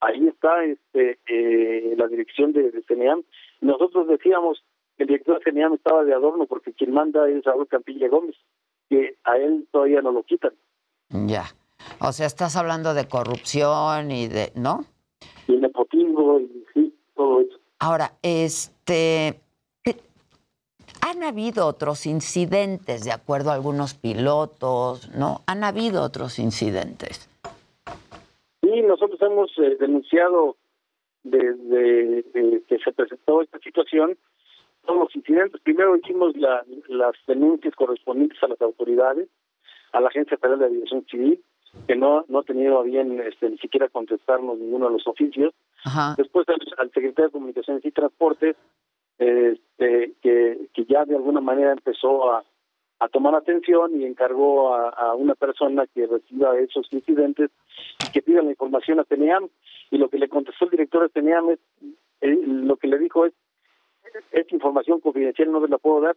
Ahí está este eh, la dirección de, de CENEAM. Nosotros decíamos el director CENEAM estaba de adorno porque quien manda es Raúl Campilla Gómez, que a él todavía no lo quitan. Ya. O sea, estás hablando de corrupción y de, ¿no? Y nepotismo y sí, todo eso. Ahora, este han habido otros incidentes, de acuerdo a algunos pilotos, ¿no? Han habido otros incidentes. Sí, nosotros hemos eh, denunciado desde que se presentó esta situación todos los incidentes. Primero hicimos la- las denuncias correspondientes a las autoridades, a la Agencia Federal de Aviación Civil, que no, no ha tenido a bien este, ni siquiera contestarnos ninguno de los oficios. Ajá. Después al, al secretario de Comunicaciones y Transportes, este, que, que ya de alguna manera empezó a, a tomar atención y encargó a, a una persona que reciba esos incidentes y que pida la información a TENEAM. Y lo que le contestó el director de TENEAM es, eh, lo que le dijo es, esta información confidencial no se la puedo dar.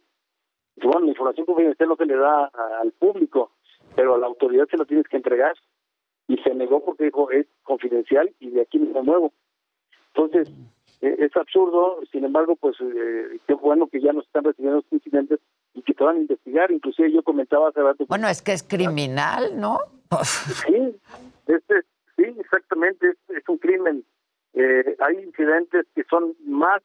Bueno, la información confidencial no se le da al público, pero a la autoridad se la tienes que entregar. Y se negó porque dijo, es confidencial y de aquí me muevo. Entonces, eh, es absurdo, sin embargo, pues eh, qué bueno que ya nos están recibiendo estos incidentes y que te van a investigar. Inclusive yo comentaba hace rato... Bueno, es que es criminal, ¿no? Sí, este, sí, exactamente, es, es un crimen. Eh, hay incidentes que son más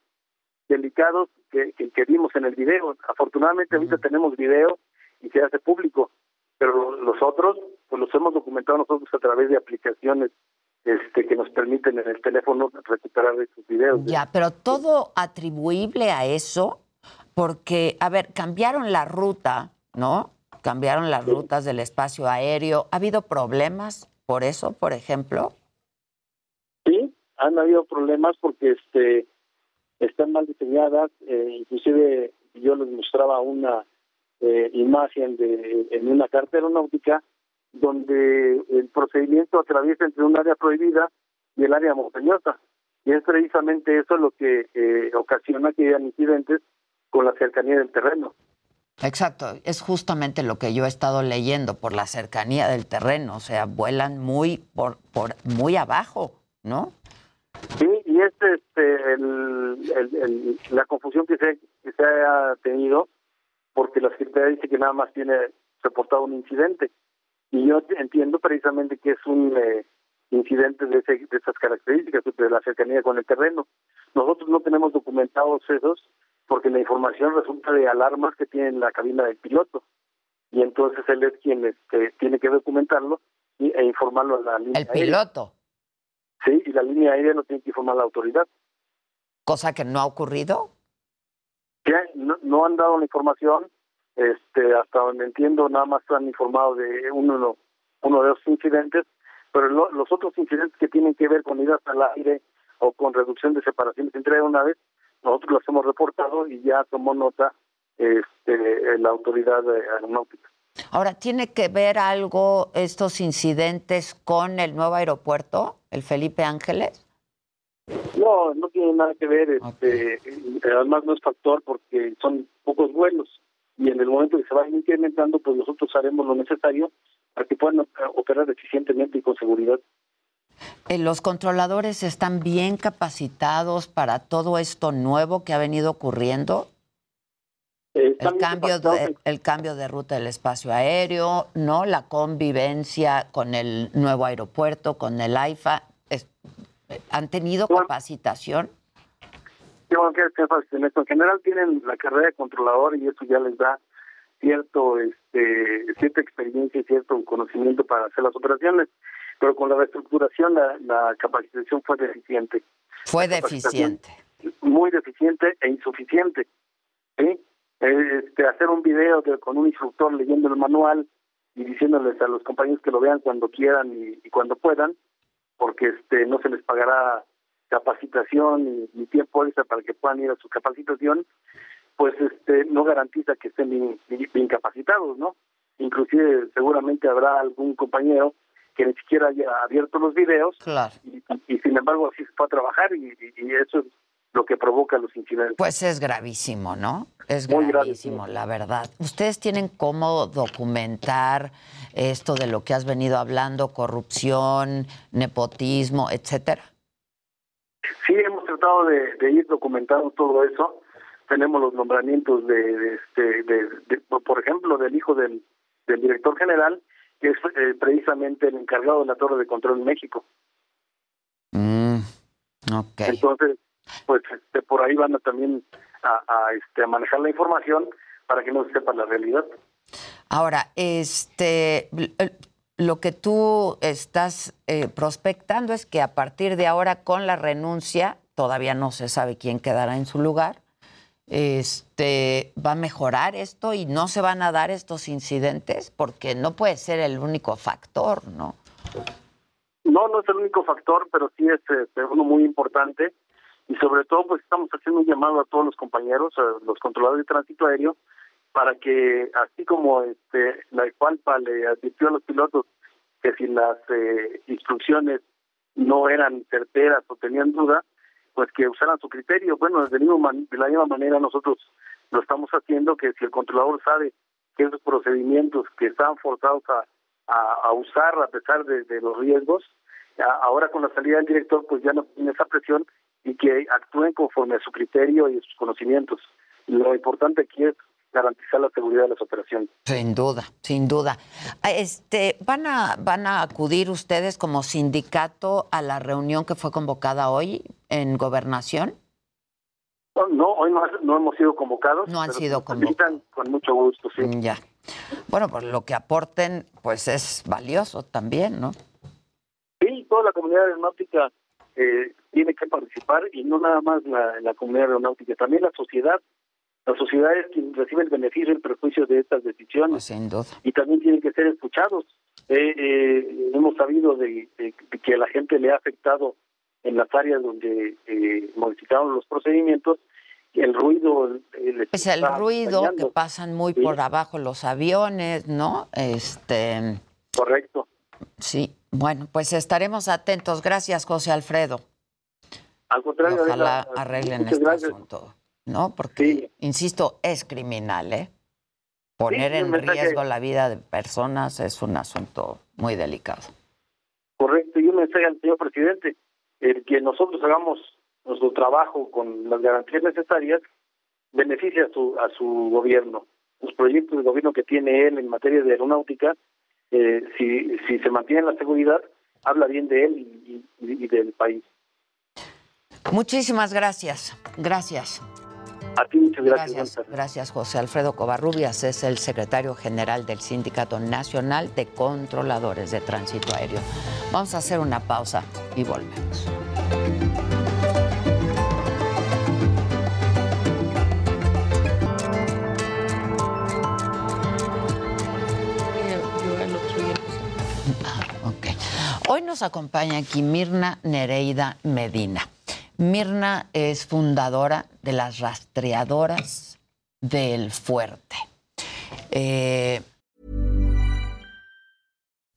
delicados que, que, que vimos en el video. Afortunadamente ahorita tenemos video y se hace público, pero los otros pues los hemos documentado nosotros a través de aplicaciones este que nos permiten en el teléfono recuperar estos videos. Ya, pero todo atribuible a eso, porque, a ver, cambiaron la ruta, ¿no? Cambiaron las rutas del espacio aéreo. ¿Ha habido problemas por eso, por ejemplo? Sí, han habido problemas porque este están mal diseñadas, eh, inclusive yo les mostraba una eh, imagen de en una carta aeronáutica donde el procedimiento atraviesa entre un área prohibida y el área montañosa. Y es precisamente eso lo que eh, ocasiona que hayan incidentes con la cercanía del terreno. Exacto, es justamente lo que yo he estado leyendo por la cercanía del terreno, o sea, vuelan muy por, por muy abajo, ¿no? Sí, y es este, el, el- el- la confusión que se, que se ha tenido, porque la Secretaría dice que nada más tiene reportado un incidente. Y yo entiendo precisamente que es un eh, incidente de, ese- de esas características, de la cercanía con el terreno. Nosotros no tenemos documentados esos, porque la información resulta de alarmas que tiene en la cabina del piloto. Y entonces él es quien este, tiene que documentarlo y, e informarlo a la línea El aérea. piloto, Sí, y la línea aérea no tiene que informar a la autoridad. Cosa que no ha ocurrido. que no, no han dado la información, este, hasta donde entiendo, nada más han informado de uno, uno de los incidentes, pero lo- los otros incidentes que tienen que ver con idas al aire o con reducción de separaciones entre aeronaves, nosotros los hemos reportado y ya tomó nota este, la autoridad eh, aeronáutica. Ahora, ¿tiene que ver algo estos incidentes con el nuevo aeropuerto, el Felipe Ángeles? No, no tiene nada que ver, este, además no es factor porque son pocos vuelos y en el momento que se vayan incrementando, pues nosotros haremos lo necesario para que puedan eh, operar eficientemente y con seguridad. Eh, ¿Los controladores están bien capacitados para todo esto nuevo que ha venido ocurriendo? Eh, El cambio, de, el cambio de ruta del espacio aéreo, ¿no? La convivencia con el nuevo aeropuerto, con el AIFA. ¿Han tenido capacitación? Bueno, que- en esto. En general tienen la carrera de controlador y eso ya les da cierto, este, cierta experiencia y cierto conocimiento para hacer las operaciones, pero con la reestructuración la, la capacitación fue deficiente. Fue deficiente. Muy deficiente e insuficiente. ¿sí? Este, hacer un video de- con un instructor leyendo el manual y diciéndoles a los compañeros que lo vean cuando quieran y, y cuando puedan, porque este no se les pagará capacitación ni, tiempo extra para que puedan ir a su capacitación, pues este no garantiza que estén bien, bien- bien capacitados, ¿no? Inclusive seguramente habrá algún compañero que ni siquiera haya abierto los videos Claro. y, y sin embargo así se puede trabajar y, y- y eso es lo que provoca los incidentes. Pues es gravísimo, ¿no? Es Muy grave, gravísimo, la verdad. ¿Ustedes tienen cómo documentar esto de lo que has venido hablando, corrupción, nepotismo, etcétera? Sí, hemos tratado de, de ir documentando todo eso. Tenemos los nombramientos de, de, este, de- por ejemplo, del hijo del, del director general, que es eh, precisamente el encargado de la torre de control en México. Mm, ok. Entonces, pues este, por ahí van a también a, a, este, a manejar la información para que no se sepa la realidad. Ahora, este, lo que tú estás eh, prospectando es que a partir de ahora, con la renuncia, todavía no se sabe quién quedará en su lugar. Este, va a mejorar esto y no se van a dar estos incidentes porque no puede ser el único factor, ¿no? No, no es el único factor, pero sí es este, uno muy importante. Y sobre todo, pues estamos haciendo un llamado a todos los compañeros, a los controladores de tránsito aéreo, para que, así como este, la IPALPA le advirtió a los pilotos que si las eh, instrucciones no eran certeras o tenían duda, pues que usaran su criterio. Bueno, desde mismo de la misma manera nosotros lo estamos haciendo, que si el controlador sabe que esos procedimientos que están forzados a, a, usar a pesar de, los riesgos, ahora con la salida del director pues ya no tiene esa presión y que actúen conforme a su criterio y a sus conocimientos. Lo importante aquí es garantizar la seguridad de las operaciones. Sin duda, sin duda. Este, ¿van a, ¿Van a acudir ustedes como sindicato a la reunión que fue convocada hoy en Gobernación? No, no, hoy no, no hemos sido convocados. No han sido invitan, Con mucho gusto, sí. Ya. Bueno, pues lo que aporten, pues es valioso también, ¿no? Sí, toda la comunidad aeronáutica eh, tiene que participar y no nada más la, la comunidad aeronáutica, también la sociedad. La sociedad es quien recibe el beneficio y el perjuicio de estas decisiones. Pues sin duda. Y también tienen que ser escuchados. Eh, eh, hemos sabido de, de- de que a la gente le ha afectado en las áreas donde eh, modificaron los procedimientos el ruido. Pues el está ruido que pasan muy Sí. por abajo los aviones, ¿no? Este, Correcto. sí. Bueno, pues estaremos atentos. Gracias, José Alfredo. Al contrario, ojalá Adela, arreglen este gracias. asunto, ¿no? Porque, insisto, es criminal, ¿eh? Poner Sí, en riesgo la vida de personas es un asunto muy delicado. Correcto, y un mensaje al señor presidente, el que nosotros hagamos nuestro trabajo con las garantías necesarias beneficia a su, a su gobierno. Los proyectos de gobierno que tiene él en materia de aeronáutica, eh, si, si se mantiene la seguridad, habla bien de él y, y- y del país. Muchísimas gracias. Gracias. A ti muchas gracias. Gracias, gracias José Alfredo Covarrubias, es el secretario general del Sindicato Nacional de Controladores de Tránsito Aéreo. Vamos a hacer una pausa y volvemos. Ah. Hoy nos acompaña aquí Mirna Nereida Medina. Mirna es fundadora de las rastreadoras del fuerte. Eh,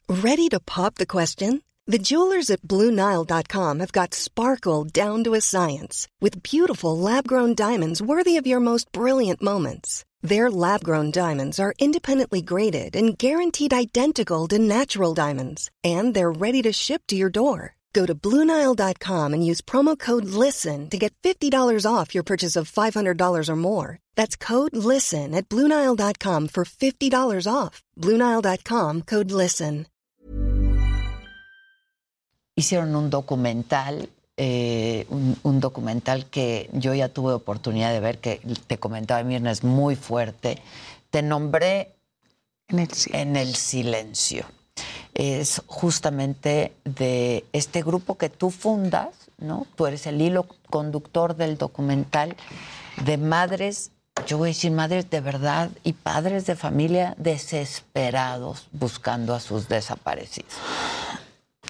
Ready to pop the question? The jewelers at BlueNile.com have got sparkle down to a science with beautiful lab grown diamonds worthy of your most brilliant moments. Their lab grown diamonds are independently graded and guaranteed identical to natural diamonds, and they're ready to ship to your door. Go to BlueNile.com and use promo code LISTEN to get $50 off your purchase of $500 or more. That's code LISTEN at BlueNile.com for $50 off. BlueNile.com code LISTEN. hicieron un documental, eh, un, un documental que yo ya tuve oportunidad de ver, que te comentaba Mirna, es muy fuerte. Te nombré en el silencio. Es justamente de este grupo que tú fundas, ¿no? Tú eres el hilo conductor del documental de madres, yo voy a decir madres de verdad y padres de familia desesperados buscando a sus desaparecidos.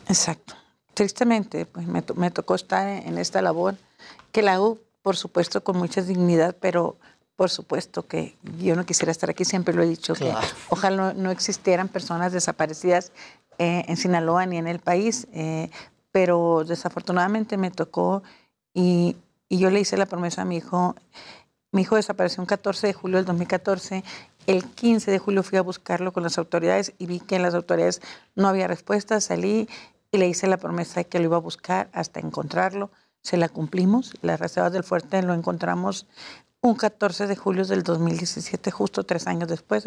Exacto. Tristemente, pues me, to- me tocó estar en esta labor, que la hago, por supuesto, con mucha dignidad, pero por supuesto que yo no quisiera estar aquí, siempre lo he dicho, Claro. que ojalá no, no existieran personas desaparecidas eh, en Sinaloa ni en el país, eh, pero desafortunadamente me tocó y, y yo le hice la promesa a mi hijo. Mi hijo desapareció un 14 de julio del 2014. El 15 de julio fui a buscarlo con las autoridades y vi que en las autoridades no había respuesta. Salí y le hice la promesa de que lo iba a buscar hasta encontrarlo. Se la cumplimos. Las reservas del fuerte lo encontramos un 14 de julio del 2017, justo tres años después,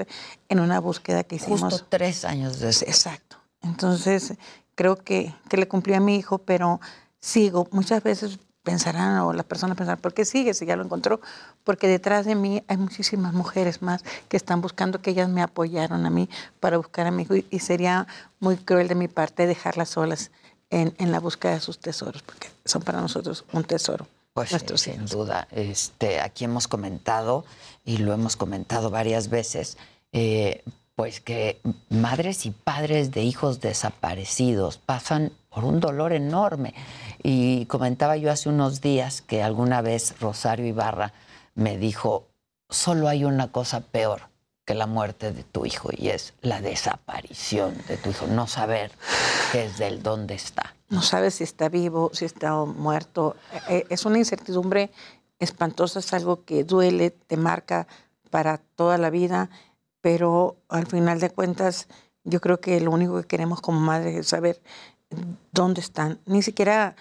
en una búsqueda que hicimos. Justo tres años después. Exacto. Entonces, creo que, que le cumplí a mi hijo, pero sigo. Muchas veces pensarán, o las personas pensarán, ¿por qué sigue si ya lo encontró? Porque detrás de mí hay muchísimas mujeres más que están buscando, que ellas me apoyaron a mí para buscar a mi hijo. Y, y sería muy cruel de mi parte dejarlas solas en, en la búsqueda de sus tesoros, porque son para nosotros un tesoro. Pues nuestros sin hijos. duda. Este, aquí hemos comentado, y lo hemos comentado varias veces, eh, pues que madres y padres de hijos desaparecidos pasan por un dolor enorme. Y comentaba yo hace unos días que alguna vez Rosario Ibarra me dijo, solo hay una cosa peor que la muerte de tu hijo y es la desaparición de tu hijo, no saber qué es del dónde está. No sabes si está vivo, si está muerto. Eh, Es una incertidumbre espantosa, es algo que duele, te marca para toda la vida, pero al final de cuentas yo creo que lo único que queremos como madres es saber dónde están. Ni siquiera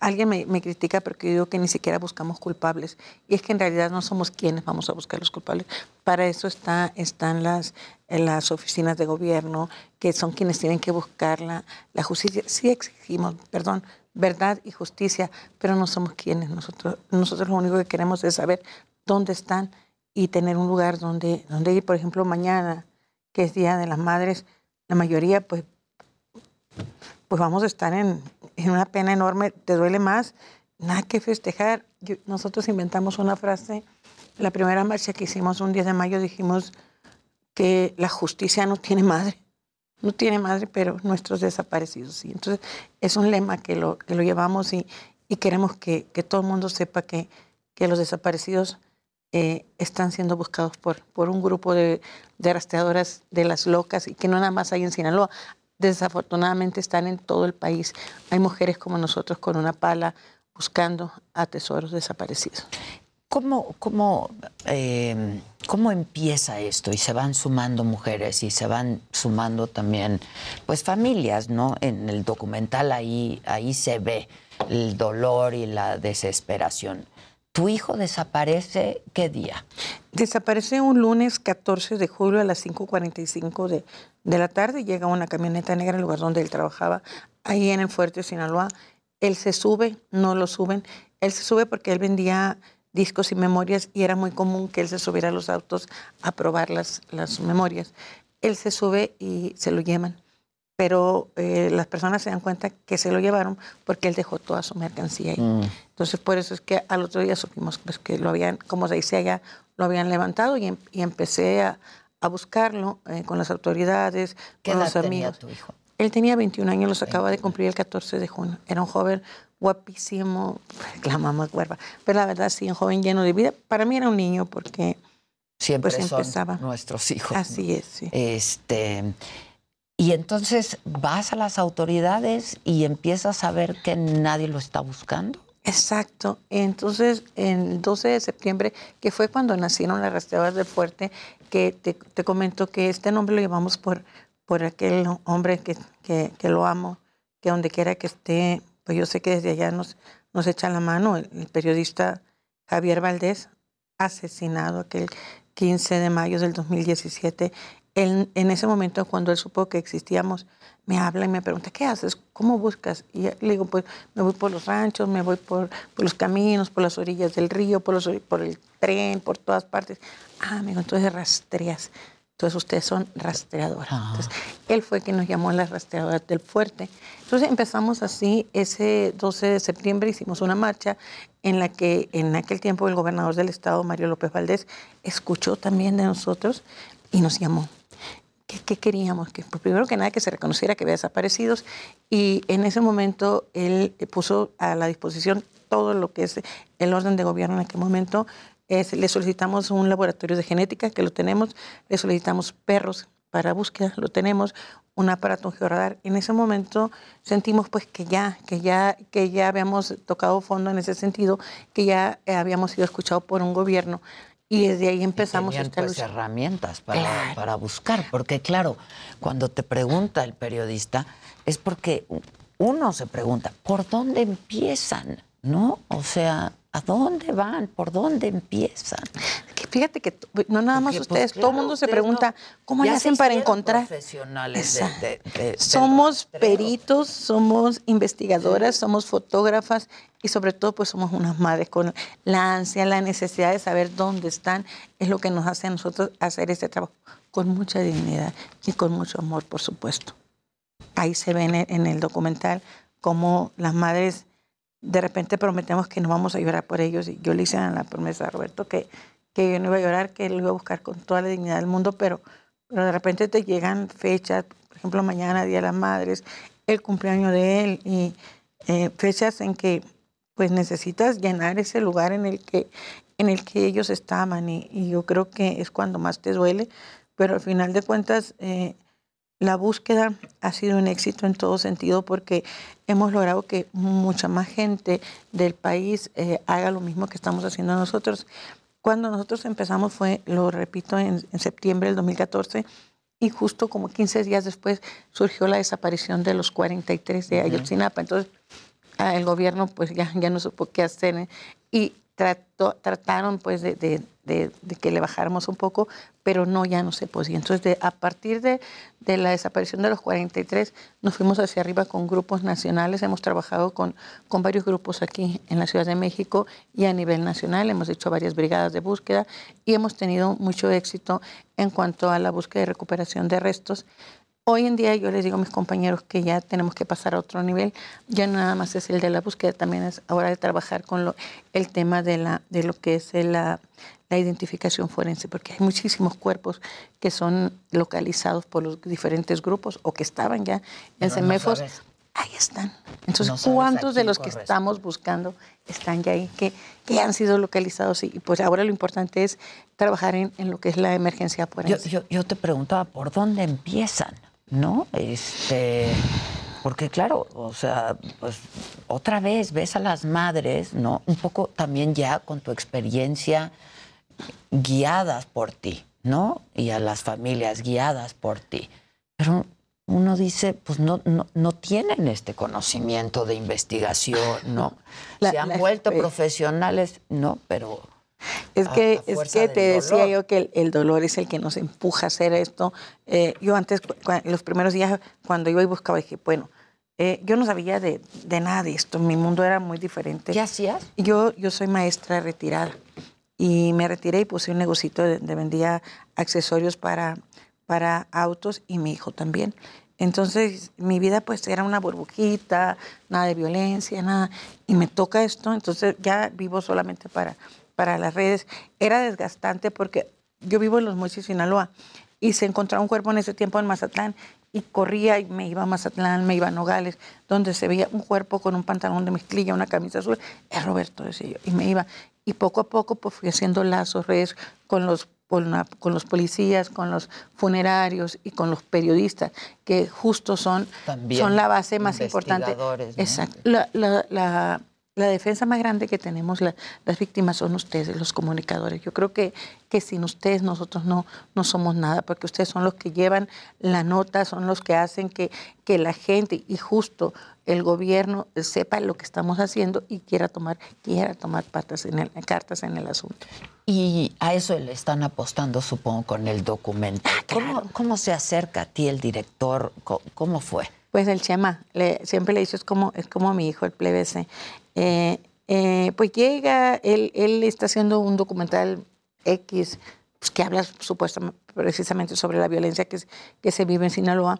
alguien me, critica porque yo digo que ni siquiera buscamos culpables. Y es que en realidad no somos quienes vamos a buscar los culpables. Para eso está, están las, las oficinas de gobierno, que son quienes tienen que buscar la, justicia. Sí exigimos, perdón, verdad y justicia, pero no somos quienes. Nosotros, nosotros lo único que queremos es saber dónde están y tener un lugar donde, donde. Por ejemplo, mañana, que es Día de las Madres, la mayoría pues pues vamos a estar en, en una pena enorme, te duele más, nada que festejar. Nosotros inventamos una frase, la primera marcha que hicimos un 10 de mayo dijimos que la justicia no tiene madre, no tiene madre, pero nuestros desaparecidos sí. Entonces es un lema que lo, que lo llevamos y, y queremos que, que todo el mundo sepa que, que los desaparecidos eh, están siendo buscados por, por un grupo de, de rastreadoras de las locas y que no nada más hay en Sinaloa, desafortunadamente están en todo el país. Hay mujeres como nosotros con una pala buscando a tesoros desaparecidos. ¿Cómo, cómo, eh, ¿Cómo empieza esto? Y se van sumando mujeres y se van sumando también, pues, familias, ¿no? En el documental ahí, ahí se ve el dolor y la desesperación. ¿Tu hijo desaparece qué día? Desaparece un lunes 14 de julio a las 5.45 de, de la tarde. Llega una camioneta negra al lugar donde él trabajaba, ahí en el Fuerte Sinaloa. Él se sube, no lo suben. Él se sube porque él vendía discos y memorias y era muy común que él se subiera a los autos a probar las, las memorias. Él se sube y se lo llevan, pero eh, las personas se dan cuenta que se lo llevaron porque él dejó toda su mercancía ahí. Mm. Entonces por eso es que al otro día supimos pues, que lo habían, como se dice allá, lo habían levantado y, em- y empecé a, a buscarlo eh, con las autoridades, ¿Qué con edad los tenía amigos. tu hijo? Él tenía 21 años, los acaba de cumplir el 14 de junio. Era un joven guapísimo, la mamá cuerva, pero la verdad sí, un joven lleno de vida. Para mí era un niño porque Siempre pues son empezaba. nuestros hijos. Así es, sí. Este, y entonces vas a las autoridades y empiezas a ver que nadie lo está buscando. Exacto. Entonces, el 12 de septiembre, que fue cuando nacieron las rastreadoras del fuerte, que te, te comento que este nombre lo llevamos por, por aquel hombre que, que, lo amo, que donde quiera que esté, pues yo sé que desde allá nos, nos echa la mano, el, el periodista Javier Valdés, asesinado aquel 15 de mayo del 2017. Él, en ese momento, cuando él supo que existíamos, me habla y me pregunta, ¿qué haces? ¿Cómo buscas? Y le digo, pues me voy por los ranchos, me voy por, por los caminos, por las orillas del río, por, los, por el tren, por todas partes. Ah, amigo, entonces rastreas. Entonces ustedes son rastreadoras. Entonces, él fue quien nos llamó las rastreadoras del fuerte. Entonces empezamos así, ese 12 de septiembre hicimos una marcha en la que en aquel tiempo el gobernador del estado, Mario López Valdés, escuchó también de nosotros y nos llamó. ¿Qué, queríamos? Que, pues, primero que nada que se reconociera que había desaparecidos y en ese momento él puso a la disposición todo lo que es el orden de gobierno en aquel momento. Le solicitamos un laboratorio de genética, que lo tenemos, le solicitamos perros para búsqueda, lo tenemos, un aparato georradar. En ese momento sentimos pues que ya, que ya, que ya habíamos tocado fondo en ese sentido, que ya eh, habíamos sido escuchados por un gobierno y desde ahí empezamos Tenían, esta pues, lucha. herramientas para, Claro. para buscar, porque claro, cuando te pregunta el periodista es porque uno se pregunta, ¿por dónde empiezan? ¿No? O sea, ¿a dónde van? ¿Por dónde empiezan? Fíjate que no nada más Porque, pues, ustedes, todo el mundo se pregunta, no- ¿cómo le hacen para encontrar? profesionales de- Exacto. de- de- del somos peritos, somos investigadoras, somos fotógrafas y sobre todo pues somos unas madres con la ansia, la necesidad de saber dónde están, es lo que nos hace a nosotros hacer este trabajo con mucha dignidad y con mucho amor, por supuesto. Ahí se ve en el, en el documental cómo las madres de repente prometemos que no vamos a llorar por ellos y yo le hice la promesa a Roberto que, que yo no iba a llorar, que lo iba a buscar con toda la dignidad del mundo, pero, pero de repente te llegan fechas, por ejemplo, mañana, Día de las Madres, el cumpleaños de él y eh, fechas en que pues necesitas llenar ese lugar en el que, en el que ellos estaban y, yo creo que es cuando más te duele, pero al final de cuentas eh, la búsqueda ha sido un éxito en todo sentido porque hemos logrado que mucha más gente del país eh, haga lo mismo que estamos haciendo nosotros. Cuando nosotros empezamos fue, lo repito, en, en septiembre del 2014 y justo como 15 días después surgió la desaparición de los 43 de. Ayotzinapa. Entonces el gobierno pues ya, ya no supo qué hacer ¿eh? y trataron pues de, que le bajáramos un poco, pero no, ya no se podía. Entonces a partir de, la desaparición de los 43 nos fuimos hacia arriba con grupos nacionales, hemos trabajado con varios grupos aquí en la Ciudad de México y a nivel nacional, hemos hecho varias brigadas de búsqueda y hemos tenido mucho éxito en cuanto a la búsqueda y recuperación de restos. Hoy en día yo les digo a mis compañeros que ya tenemos que pasar a otro nivel. Ya no nada más es el de la búsqueda, también es ahora de trabajar con lo- el tema de, la, de lo que es la, la identificación forense, porque hay muchísimos cuerpos que son localizados por los diferentes grupos o que estaban ya en no CEMEFOS. ahí están. Entonces, No ¿cuántos de los que corresponde. estamos buscando están ya ahí, que, que han sido localizados? Y pues ahora lo importante es trabajar en, en lo que es la emergencia Yo, forense. yo, yo te preguntaba por dónde empiezan, ¿no? Este, Porque claro, o sea, pues otra vez ves a las madres, ¿no? Un poco también ya con tu experiencia guiadas por ti, ¿no? Y a las familias guiadas por ti. Pero uno dice, pues no, no, no tienen este conocimiento de investigación, ¿no? La- Se han la- vuelto eh, profesionales, ¿no? Pero Es a- que, a es que te decía yo que el, el dolor es el que nos empuja a hacer esto. Eh, yo antes, los primeros días, cuando iba y buscaba, dije, bueno, eh, yo no sabía de, de nada de esto. Mi mundo era muy diferente. ¿Qué hacías? Yo, yo soy maestra retirada y me retiré y puse un negocito de, de vendía accesorios para, para autos y mi hijo también. Entonces, mi vida pues era una burbujita, nada de violencia, nada. Y me toca esto, entonces ya vivo solamente para, para las redes. Era desgastante porque yo vivo en Los Mochis, Sinaloa, y se encontraba un cuerpo en ese tiempo en Mazatlán y corría y me iba a Mazatlán, me iba a Nogales, donde se veía un cuerpo con un pantalón de mezclilla, una camisa azul. Es Roberto, decía yo, y me iba. Y poco a poco pues fui haciendo lazos, redes con los con, la- con los policías, con los funerarios y con los periodistas, que justo son, También son la base más importante. ¿no? Exacto. La, la- la- defensa más grande que tenemos, la- las víctimas son ustedes, los comunicadores. Yo creo que, que sin ustedes nosotros no, no somos nada, porque ustedes son los que llevan la nota, son los que hacen que, que la gente y justo el gobierno sepa lo que estamos haciendo y quiera tomar, quiera tomar patas en el- cartas en el asunto. Y a eso le están apostando, supongo, con el documental. ¿Cómo, cómo se acerca a ti el director? ¿Cómo fue? Pues el Chema, le- siempre le dicho, es como, es como mi hijo, el plebese. Eh, eh, pues llega, él, él está haciendo un documental X pues, que habla supuestamente precisamente sobre la violencia que, que se vive en Sinaloa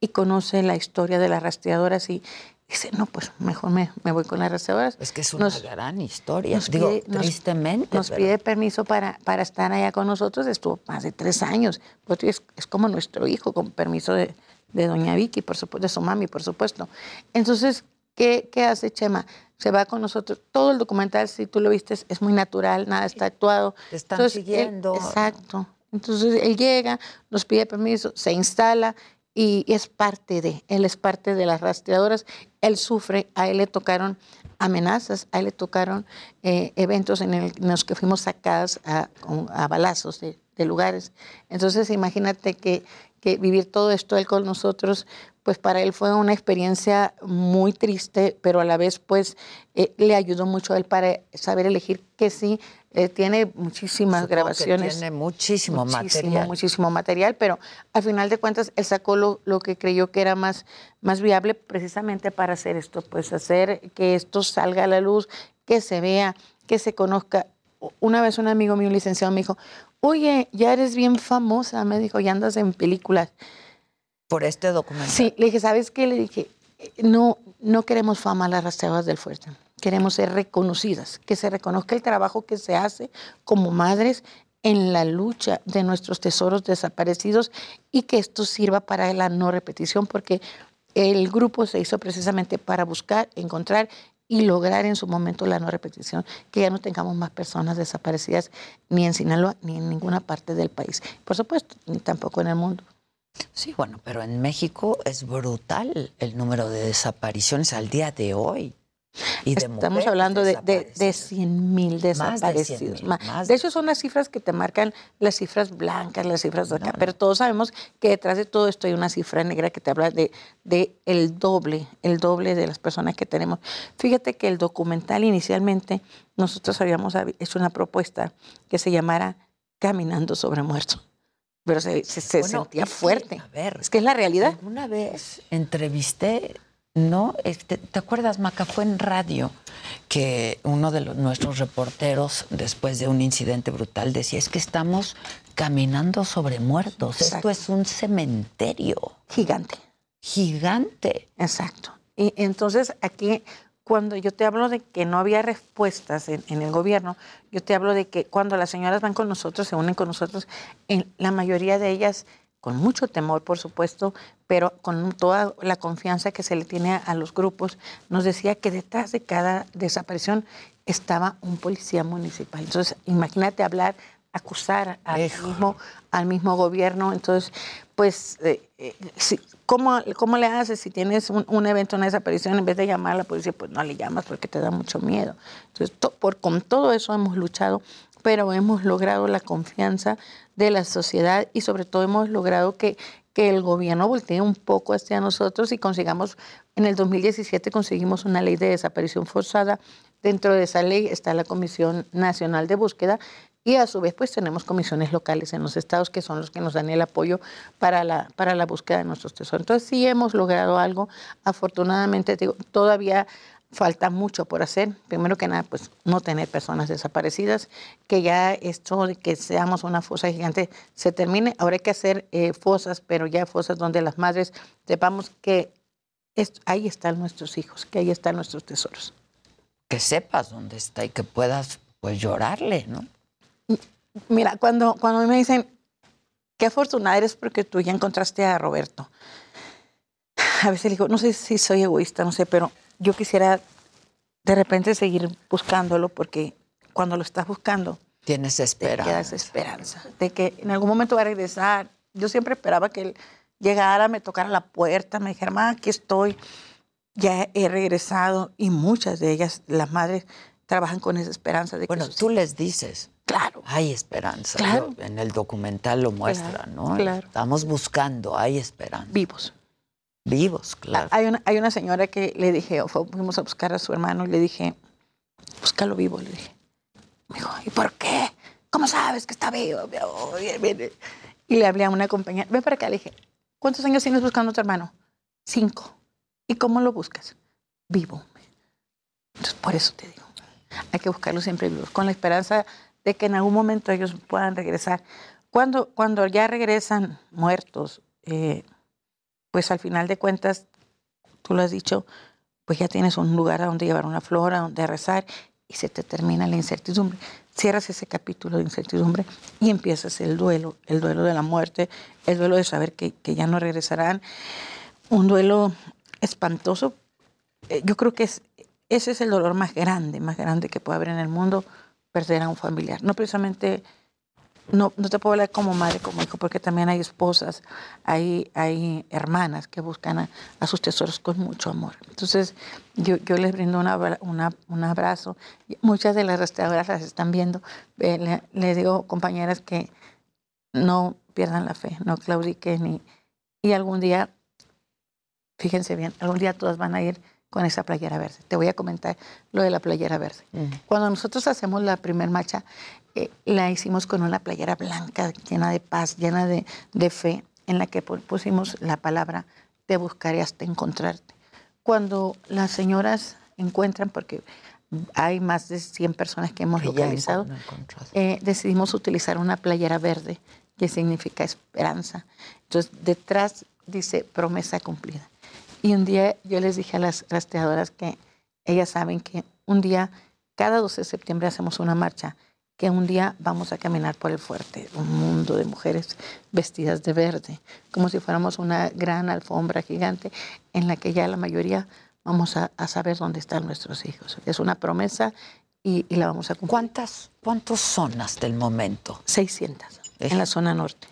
y conoce la historia de las rastreadoras y dice, no, pues mejor me, me voy con las rastreadoras. Es que es una gran historia. nos Digo, pide- nos- tristemente. Nos pero- pide permiso para, para estar allá con nosotros, estuvo más de tres años. Pues es, es como nuestro hijo, con permiso de, de doña Vicky, por supuesto, de su mami, por supuesto. Entonces, ¿qué, qué hace Chema? Se va con nosotros. Todo el documental, si tú lo viste, es- muy natural, nada está actuado. Te están Entonces, él- siguiendo. exacto. Entonces, él llega, nos pide permiso, se instala y es parte de, él es parte de las rastreadoras. Él sufre, a él le tocaron amenazas, a él le tocaron eh, eventos en, el- en los que fuimos sacadas a, a balazos de, de lugares. Entonces, imagínate que, que vivir todo esto él con nosotros, pues para él fue una experiencia muy triste, pero a la vez, pues, eh, le ayudó mucho a él para saber elegir que sí, eh, tiene muchísimas Supongo grabaciones. tiene muchísimo material. Muchísimo material, pero al final de cuentas él sacó lo, lo que creyó que era más, más viable precisamente para hacer esto, pues hacer que esto salga a la luz, que se vea, que se conozca. Una vez un amigo mío, un licenciado, me dijo, oye, ya eres bien famosa, me dijo, ya andas en películas. Por este documental. Sí, le dije, ¿sabes qué? Le dije, "Eh, no, no queremos fama a las rastreadoras del fuerte. Queremos ser reconocidas, que se reconozca el trabajo que se hace como madres en la lucha de nuestros tesoros desaparecidos y que esto sirva para la no repetición, porque el grupo se hizo precisamente para buscar, encontrar y lograr en su momento la no repetición, que ya no tengamos más personas desaparecidas ni en Sinaloa ni en ninguna parte del país. Por supuesto, ni tampoco en el mundo. Sí, bueno, pero en México es brutal el número de desapariciones al día de hoy. Y de Estamos mujeres hablando de, de, de 100 mil Más de 100,000, desaparecidos. Más de hecho, son las cifras que te marcan las cifras blancas, las cifras de acá. Pero todos sabemos que detrás de todo esto hay una cifra negra que te habla de, de el doble, el doble de las personas que tenemos. Fíjate que el documental inicialmente, nosotros habíamos hecho una propuesta que se llamara Caminando sobre muertos. Pero se, se- se Bueno, sentía fuerte. a ver, es que es la realidad. Una vez entrevisté, ¿no? Este, ¿Te acuerdas, Maca? Fue en radio que uno de los- nuestros reporteros, después de un incidente brutal, decía, es que estamos caminando sobre muertos. Exacto. Esto es un cementerio. Gigante. Gigante. Exacto. Y entonces aquí, cuando yo te hablo de que no había respuestas en, en el gobierno, yo te hablo de que cuando las señoras van con nosotros, se unen con nosotros, en la mayoría de ellas, con mucho temor, por supuesto, pero con toda la confianza que se le tiene a, los grupos, nos decía que detrás de cada desaparición estaba un policía municipal. Entonces, imagínate hablar, acusar al mismo, al mismo gobierno. Entonces, pues, eh, eh, sí, ¿cómo, ¿cómo le haces si tienes un, un evento, una desaparición, en vez de llamar a la policía, pues no le llamas porque te da mucho miedo? Entonces, to- por, con todo eso hemos luchado, pero hemos logrado la confianza de la sociedad y sobre todo hemos logrado que, que el gobierno voltee un poco hacia nosotros y consigamos, en el 2017 conseguimos una ley de desaparición forzada. Dentro de esa ley está la Comisión Nacional de Búsqueda y a su vez pues tenemos comisiones locales en los estados que son los que nos dan el apoyo para la, para la búsqueda de nuestros tesoros. Entonces sí hemos logrado algo. Afortunadamente digo, todavía falta mucho por hacer. Primero que nada, pues no tener personas desaparecidas, que ya esto de que seamos una fosa gigante se termine. Ahora hay que hacer eh, fosas, pero ya fosas donde las madres sepamos que ahí están nuestros hijos, que ahí están nuestros tesoros. Que sepas dónde está y que puedas pues llorarle, ¿no? Mira, cuando, cuando me dicen, qué afortunada eres porque tú ya encontraste a Roberto. A veces digo, no sé si soy egoísta, no sé, pero yo quisiera de repente seguir buscándolo porque cuando lo estás buscando, Tienes te esperanza. quedas esperanza de que en algún momento va a regresar. Yo siempre esperaba que él llegara, me tocara la puerta, me dijera, mamá, aquí estoy. Ya he regresado y muchas de ellas, las madres, trabajan con esa esperanza de que Bueno, tú les dices. Claro. Hay esperanza. Claro. Yo- en el documental lo muestra, Claro, ¿no? claro. Estamos buscando, hay esperanza. Vivos. Vivos, claro. Hay una, hay una señora que le dije, fu- fuimos a buscar a su hermano y le dije, búscalo vivo, le dije. Me dijo, ¿y por qué? ¿Cómo sabes que está vivo? Oh. Y le hablé a una compañera, ven para acá, le dije, ¿cuántos años tienes buscando a tu hermano? Cinco. ¿Y cómo lo buscas? Vivo. Entonces, por eso te digo, hay que buscarlo siempre vivos, con la esperanza de que en algún momento ellos puedan regresar. Cuando, cuando ya regresan muertos, eh, pues al final de cuentas, tú lo has dicho, pues ya tienes un lugar a donde llevar una flor, a donde rezar, y se te termina la incertidumbre. Cierras ese capítulo de incertidumbre y empiezas el duelo, el duelo de la muerte, el duelo de saber que, que ya no regresarán, un duelo espantoso. Eh, Yo creo que es, ese es el dolor más grande, más grande que puede haber en el mundo, perder a un familiar. No precisamente no, no te puedo hablar como madre, como hijo, porque también hay esposas, hay, hay hermanas que buscan a, a sus tesoros con mucho amor. Entonces, yo, yo les brindo una un abrazo. Muchas de las restauradoras las están viendo. Eh, le, le digo, compañeras, que no pierdan la fe, no claudiquen y, y algún día, fíjense bien, algún día todas van a ir con esa playera verde. Te voy a comentar lo de la playera verde. Cuando nosotros hacemos la primer marcha, eh, la hicimos con una playera blanca, llena de paz, llena de, de fe, en la que pu- pusimos la palabra te buscaré hasta encontrarte. Cuando las señoras encuentran, porque hay más de 100 personas que hemos Que localizado, eh, decidimos utilizar una playera verde que significa esperanza. Entonces, detrás dice promesa cumplida. Y un día yo les dije a las rastreadoras que ellas saben que un día, cada 12 de septiembre hacemos una marcha, que un día vamos a caminar por el fuerte, un mundo de mujeres vestidas de verde, como si fuéramos una gran alfombra gigante en la que ya la mayoría vamos a, a saber dónde están nuestros hijos. Es una promesa y, y la vamos a cumplir. ¿Cuántas, ¿Cuántos son hasta el momento? 600 en la zona norte.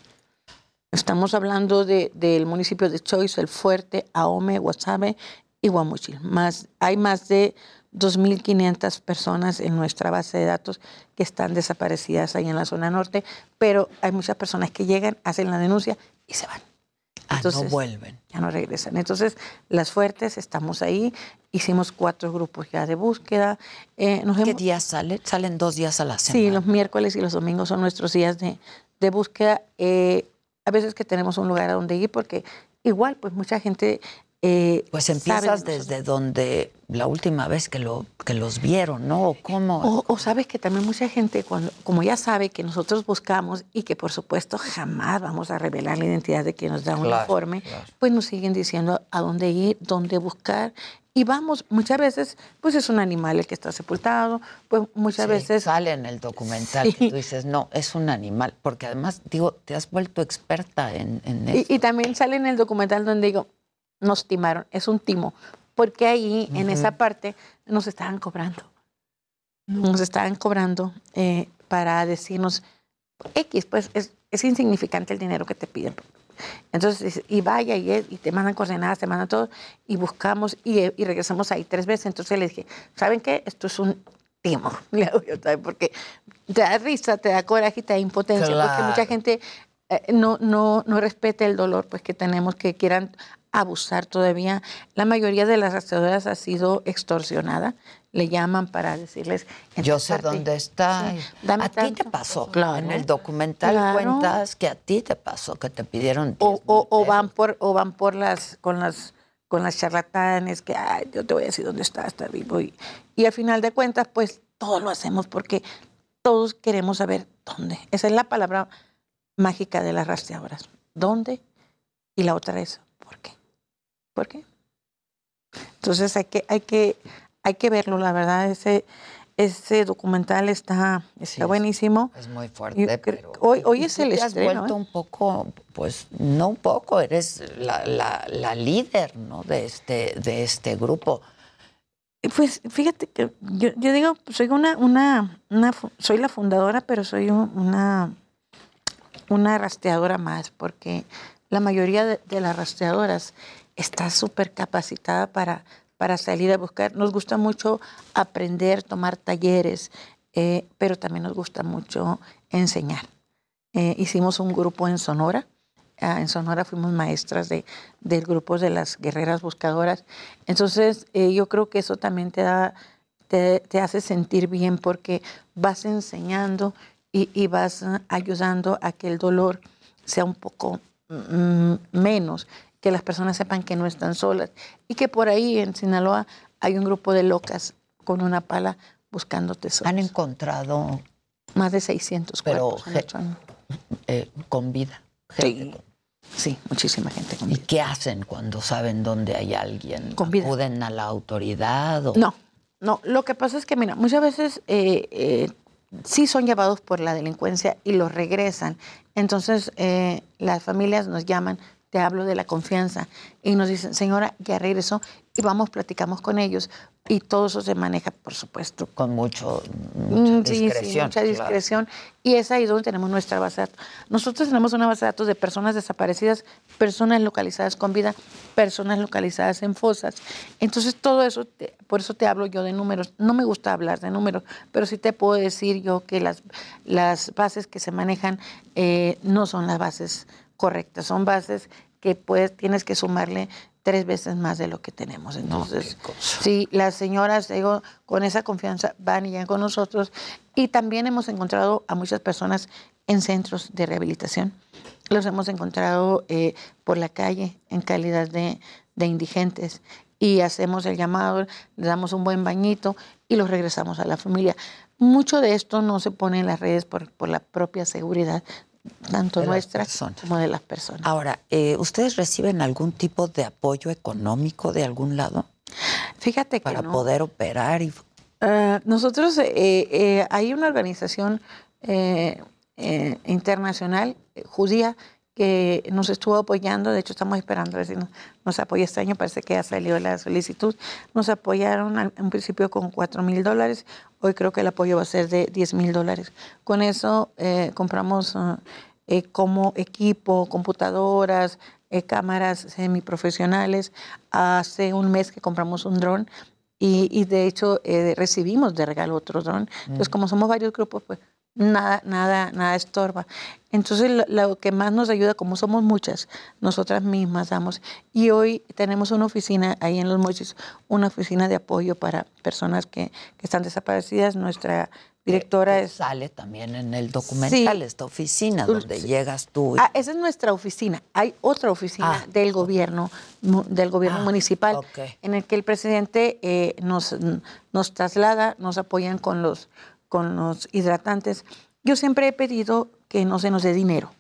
Estamos hablando de- del municipio de Choice, El Fuerte, Ahome, Guasave y Guamuchil. Más, hay más de 2.500 personas en nuestra base de datos que están desaparecidas ahí en la zona norte, pero hay muchas personas que llegan, hacen la denuncia y se van. Ah, no vuelven. Ya no regresan. Entonces, las fuertes, estamos ahí, hicimos cuatro grupos ya de búsqueda. Eh, nos ¿Qué hemos- días salen? Salen dos días a la semana. Sí, los miércoles y los domingos son nuestros días de, de búsqueda. Eh, a veces que tenemos un lugar a donde ir porque igual, pues mucha gente... eh, Pues empiezas desde donde la última vez que lo que los vieron, ¿no? ¿O ¿Cómo? O, o sabes que también mucha gente, cuando, como ya sabe que nosotros buscamos y que por supuesto jamás vamos a revelar la identidad de quien nos da un Claro, informe, pues nos siguen diciendo a dónde ir, dónde buscar. Y vamos, muchas veces, pues es un animal el que está sepultado, pues muchas Sí, veces... sale en el documental Sí. que tú dices, no, es un animal, porque además, digo, te has vuelto experta en, en Y, eso. y también sale en el documental donde digo, nos timaron, es un timo, porque ahí en esa parte nos estaban cobrando. Nos estaban cobrando eh, para decirnos, X, pues es, es insignificante el dinero que te piden. Entonces, y vaya y, y te mandan coordenadas, te mandan todo, y buscamos y, y regresamos ahí tres veces. Entonces le dije, ¿saben qué? Esto es un timo, porque te da risa, te da coraje y te da impotencia, porque mucha gente eh, no, no, no respeta el dolor pues que tenemos, que quieran abusar todavía. La mayoría de las rastreadoras ha sido extorsionada. Le llaman para decirles... Yo sé dónde está. Sí, a ti te pasó. Claro. En el documental Claro. cuentas que a ti te pasó, que te pidieron. o, o- o van por o van por las con las con las charlatanes que ay, yo te voy a decir dónde está está vivo y, y al final de cuentas pues todo lo hacemos porque todos queremos saber dónde esa es la palabra mágica de las rastreadoras dónde y la otra es por qué entonces hay que hay que hay que verlo la verdad ese ese documental está está buenísimo Es muy fuerte, pero. hoy hoy es el te has estreno vuelto ¿eh? un poco, pues, no un poco, eres la, la, la líder, ¿no? De este, de este grupo. Pues fíjate que yo, yo digo, soy una, una, una soy la fundadora, pero soy un- una, una rastreadora más, porque la mayoría de, de las rastreadoras está súper capacitada para, para salir a buscar. Nos gusta mucho aprender, tomar talleres, eh, pero también nos gusta mucho enseñar. Eh, hicimos un grupo en Sonora. Ah, en Sonora fuimos maestras de, del grupo de las guerreras buscadoras. Entonces, eh, yo creo que eso también te, da, te, te hace sentir bien porque vas enseñando y, y vas ah, ayudando a que el dolor sea un poco mm, menos, que las personas sepan que no están solas y que por ahí en Sinaloa hay un grupo de locas con una pala buscando tesoros. Han encontrado más de 600 Pero cuerpos en eh, con vida. Sí, sí, muchísima gente con ¿Y qué hacen cuando saben dónde hay alguien? Con vida. ¿Acuden a la autoridad? O... No, no. Lo que pasa es que, mira, muchas veces eh, eh, sí son llevados por la delincuencia y los regresan. Entonces, eh, las familias nos llaman, te hablo de la confianza, y nos dicen, señora, ya regresó, y vamos, platicamos con ellos, y todo eso se maneja, por supuesto. Con mucho, Mm, mucha sí, sí, discreción. mucha claro. discreción. Y es ahí donde tenemos nuestra base de datos. Nosotros tenemos una base de datos de personas desaparecidas, personas localizadas con vida, personas localizadas en fosas. Entonces, todo eso, te- por eso te hablo yo de números. No me gusta hablar de números, pero sí te puedo decir yo que las, las bases que se manejan eh, no son las bases correctas, son bases que pues tienes que sumarle tres veces más de lo que tenemos. Entonces, sí, las señoras, digo, con esa confianza van y llegan con nosotros. Y también hemos encontrado a muchas personas en centros de rehabilitación. Los hemos encontrado eh, por la calle en calidad de, de indigentes. Y hacemos el llamado, les damos un buen bañito y los regresamos a la familia. Mucho de esto no se pone en las redes por, por la propia seguridad, tanto De las nuestra personas. como de las personas. Ahora, eh, ¿ustedes reciben algún tipo de apoyo económico de algún lado? Fíjate que Para no. poder operar y Ah, nosotros, eh, eh, hay una organización eh, eh, internacional eh, judía que nos estuvo apoyando, de hecho estamos esperando a ver si nos, nos apoya este año, parece que ya salió la solicitud. Nos apoyaron al- en principio con 4 mil dólares, hoy creo que el apoyo va a ser de 10 mil dólares. Con eso eh, compramos ah, eh, como equipo, computadoras, eh, cámaras semiprofesionales. Hace un mes que compramos un dron y, y de hecho eh, recibimos de regalo otro dron. Entonces, Mm. como somos varios grupos, pues nada, nada, nada estorba. Entonces, lo, lo que más nos ayuda, como somos muchas, nosotras mismas damos. Y hoy tenemos una oficina ahí en Los Mochis, una oficina de apoyo para personas que, que están desaparecidas. Nuestra directora es... sale también en el documental, Sí. esta oficina donde llegas tú. y- Ah, esa es nuestra oficina. Hay otra oficina Ah. del gobierno, del gobierno Ah, municipal, ok. en el que el presidente eh, nos, nos traslada, nos apoyan con los, con los hidratantes. Yo siempre he pedido que no se nos dé dinero.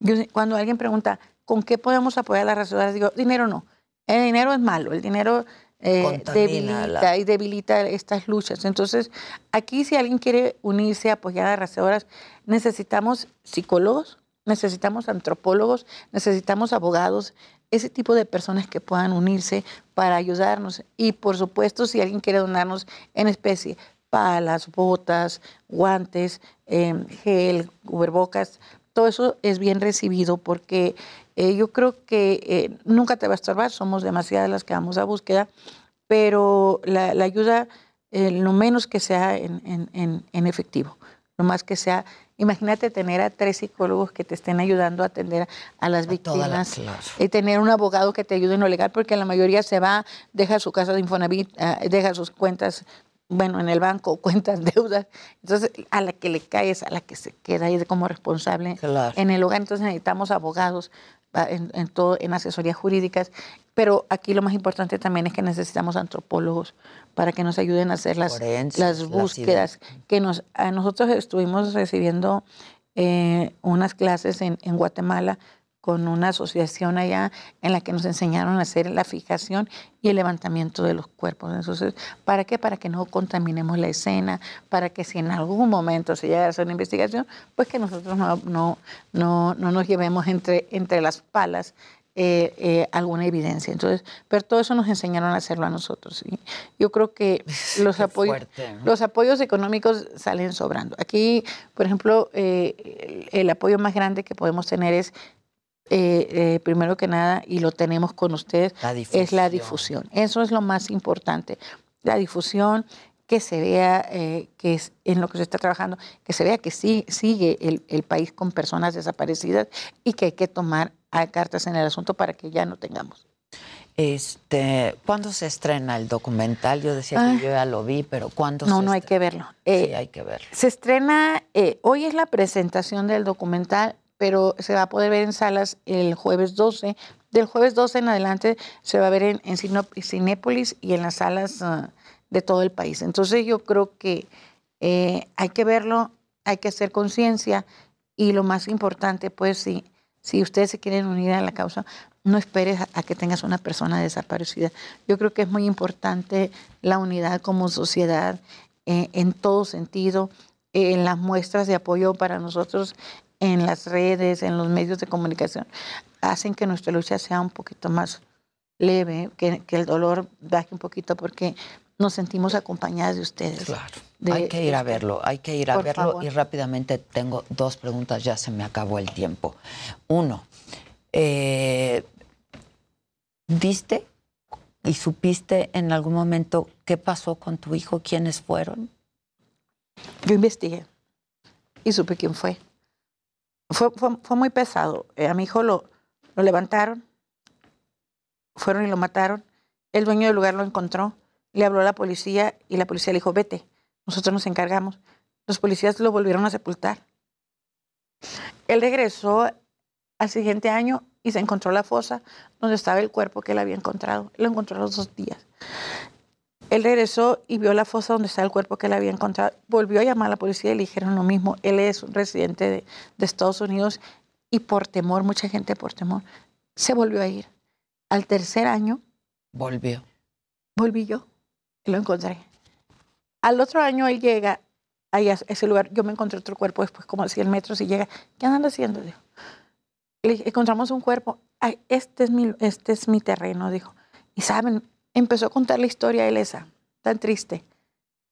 Yo, cuando alguien pregunta, ¿con qué podemos apoyar a las restauradoras? Digo, dinero no. El dinero es malo. El dinero eh, debilita la- y debilita estas luchas. Entonces, aquí si alguien quiere unirse a apoyar a las restauradoras, necesitamos psicólogos, necesitamos antropólogos, necesitamos abogados, ese tipo de personas que puedan unirse para ayudarnos. Y por supuesto, si alguien quiere donarnos en especie, palas, botas, guantes, eh, gel, cubrebocas, todo eso es bien recibido porque Eh, yo creo que eh, nunca te va a estorbar, somos demasiadas las que vamos a búsqueda, pero la, la ayuda, eh, lo menos que sea en, en- en- en efectivo, lo más que sea. Imagínate tener a tres psicólogos que te estén ayudando a atender a las víctimas y tener un abogado que te ayude en lo legal, porque la mayoría se va, deja su casa de Infonavit, ah, deja sus cuentas, bueno, en el banco, cuentas, deudas. Entonces, a la que le caes, a la que se queda ahí como responsable en el hogar. Entonces, necesitamos abogados ah, en, en todo, en asesorías jurídicas. Pero aquí lo más importante también es que necesitamos antropólogos para que nos ayuden a hacer las las búsquedas. que nos, a nosotros estuvimos recibiendo eh, unas clases en, en Guatemala con una asociación allá en la que nos enseñaron a hacer la fijación y el levantamiento de los cuerpos. Entonces, ¿para qué? Para que no contaminemos la escena, para que si en algún momento se llega a hacer una investigación, pues que nosotros no, no, no, no nos llevemos entre, entre las palas eh, eh, alguna evidencia. Entonces, pero todo eso nos enseñaron a hacerlo a nosotros. ¿sí? Yo creo que los apoyos, fuerte, ¿no? los apoyos económicos salen sobrando. Aquí, por ejemplo, eh, el, el apoyo más grande que podemos tener es, eh, eh, primero que nada, y lo tenemos con ustedes, La es la difusión. Eso es lo más importante. La difusión, que se vea eh, que es en lo que se está trabajando, que se vea que sí, sigue el, el país con personas desaparecidas y que hay que tomar a cartas en el asunto para que ya no tengamos. Este, ¿Cuándo se estrena el documental? Yo decía Ah. que yo ya lo vi, pero ¿cuándo No, se no hay que verlo. Eh, Sí, hay que verlo. Se estrena, eh, hoy es la presentación del documental, pero se va a poder ver en salas el jueves 12. Del jueves 12 en adelante se va a ver en, en y en las salas ah, de todo el país. Entonces yo creo que eh, hay que verlo, hay que hacer conciencia y lo más importante, pues si, si ustedes se quieren unir a la causa, no esperes a, que tengas una persona desaparecida. Yo creo que es muy importante la unidad como sociedad eh, en todo sentido, en las muestras de apoyo para nosotros en las redes, en los medios de comunicación, hacen que nuestra lucha sea un poquito más leve, que, que el dolor baje un poquito porque nos sentimos acompañadas de ustedes. Claro. De- hay que ir a verlo, hay que ir a verlo favor. y rápidamente tengo dos preguntas, ya se me acabó el tiempo. Uno, eh, ¿viste y supiste en algún momento qué pasó con tu hijo? ¿Quiénes fueron? Yo investigué y supe quién fue. Fue, fue, fue muy pesado. Eh, a mi hijo lo, lo levantaron, fueron y lo mataron. El dueño del lugar lo encontró, le habló a la policía y la policía le dijo, vete, nosotros nos encargamos. Los policías lo volvieron a sepultar. Él regresó al siguiente año y se encontró la fosa donde estaba el cuerpo que él había encontrado. Lo encontró a los dos días. Él regresó y vio la fosa donde estaba el cuerpo que él había encontrado. Volvió a llamar a la policía y le dijeron lo mismo. Él es un residente de, de Estados Unidos y por temor, mucha gente por temor, se volvió a ir. Al tercer año Volvió. volví yo y lo encontré. Al otro año él llega ahí a ese lugar. Yo me encontré otro cuerpo después como a 100 metros y llega. ¿Qué andan haciendo? Dijo. Le dije, encontramos un cuerpo. Ay, este es mi, este es mi terreno, dijo. Y saben, empezó a contar la historia él esa, tan triste.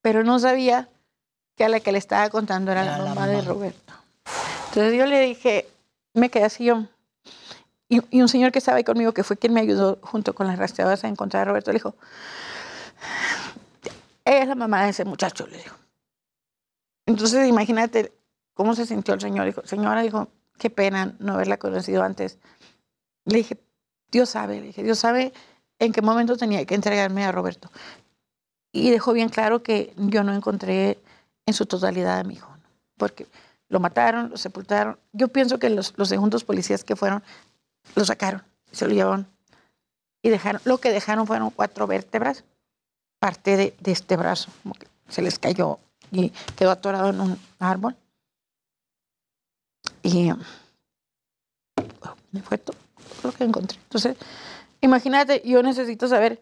Pero no sabía que a la que le estaba contando era, la mamá de Roberto. Entonces yo le dije, me quedé así yo. Y, y un señor que estaba ahí conmigo, que fue quien me ayudó junto con las rastreadoras a encontrar a Roberto, le dijo, ella es la mamá de ese muchacho, le dijo. Entonces imagínate cómo se sintió el señor. Dijo, señora, dijo, qué pena no haberla conocido antes. Le dije, Dios sabe, le dije, Dios sabe en qué momento tenía que entregarme a Roberto. Y dejó bien claro que yo no encontré en su totalidad a mi hijo, ¿no? porque lo mataron, lo sepultaron. Yo pienso que los, los segundos policías que fueron, lo sacaron, se lo llevaron y dejaron, lo que dejaron fueron cuatro vértebras, parte de, de este brazo, como que se les cayó y quedó atorado en un árbol. Y me fue todo lo que encontré. Entonces, imagínate, yo necesito saber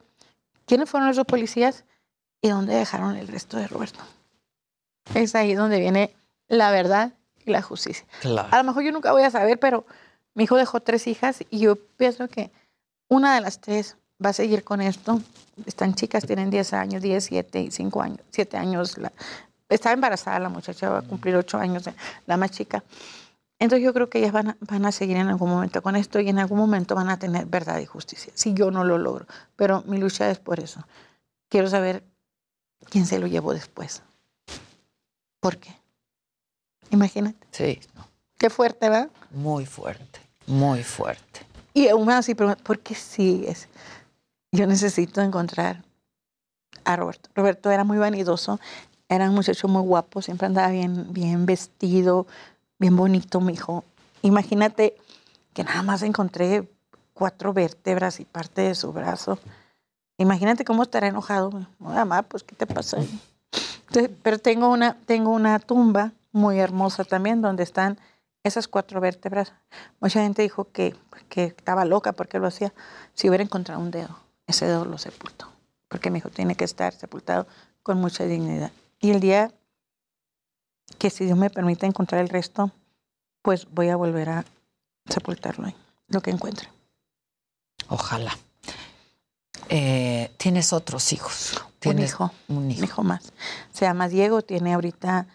quiénes fueron esos policías y dónde dejaron el resto de Roberto. Es ahí donde viene la verdad y la justicia. Claro. A lo mejor yo nunca voy a saber, pero mi hijo dejó tres hijas y yo pienso que una de las tres va a seguir con esto. Están chicas, tienen 10 años, 10, 7 y 5 años, 7 años. La, está embarazada la muchacha, va a cumplir 8 años, la más chica. Entonces yo creo que ellas van a, van a seguir en algún momento con esto y en algún momento van a tener verdad y justicia, si yo no lo logro. Pero mi lucha es por eso. Quiero saber quién se lo llevó después. ¿Por qué? Imagínate. Sí. Qué fuerte, ¿verdad? Muy fuerte, muy fuerte. Y aún así, ¿por qué sigues? Yo necesito encontrar a Roberto. Roberto era muy vanidoso, era un muchacho muy guapo, siempre andaba bien, bien vestido, bien bonito, mi hijo. Imagínate que nada más encontré cuatro vértebras y parte de su brazo. Imagínate cómo estará enojado. Mamá, pues, ¿qué te pasa? Pero tengo una, tengo una tumba muy hermosa también donde están esas cuatro vértebras. Mucha gente dijo que, que estaba loca porque lo hacía. Si hubiera encontrado un dedo, ese dedo lo sepultó. Porque mi hijo tiene que estar sepultado con mucha dignidad. Y el día que si Dios me permite encontrar el resto, pues voy a volver a sepultarlo ahí, lo que encuentre. Ojalá. Eh, ¿Tienes otros hijos? Un ¿Tienes hijo, un hijo. un hijo más. Se llama Diego, tiene ahorita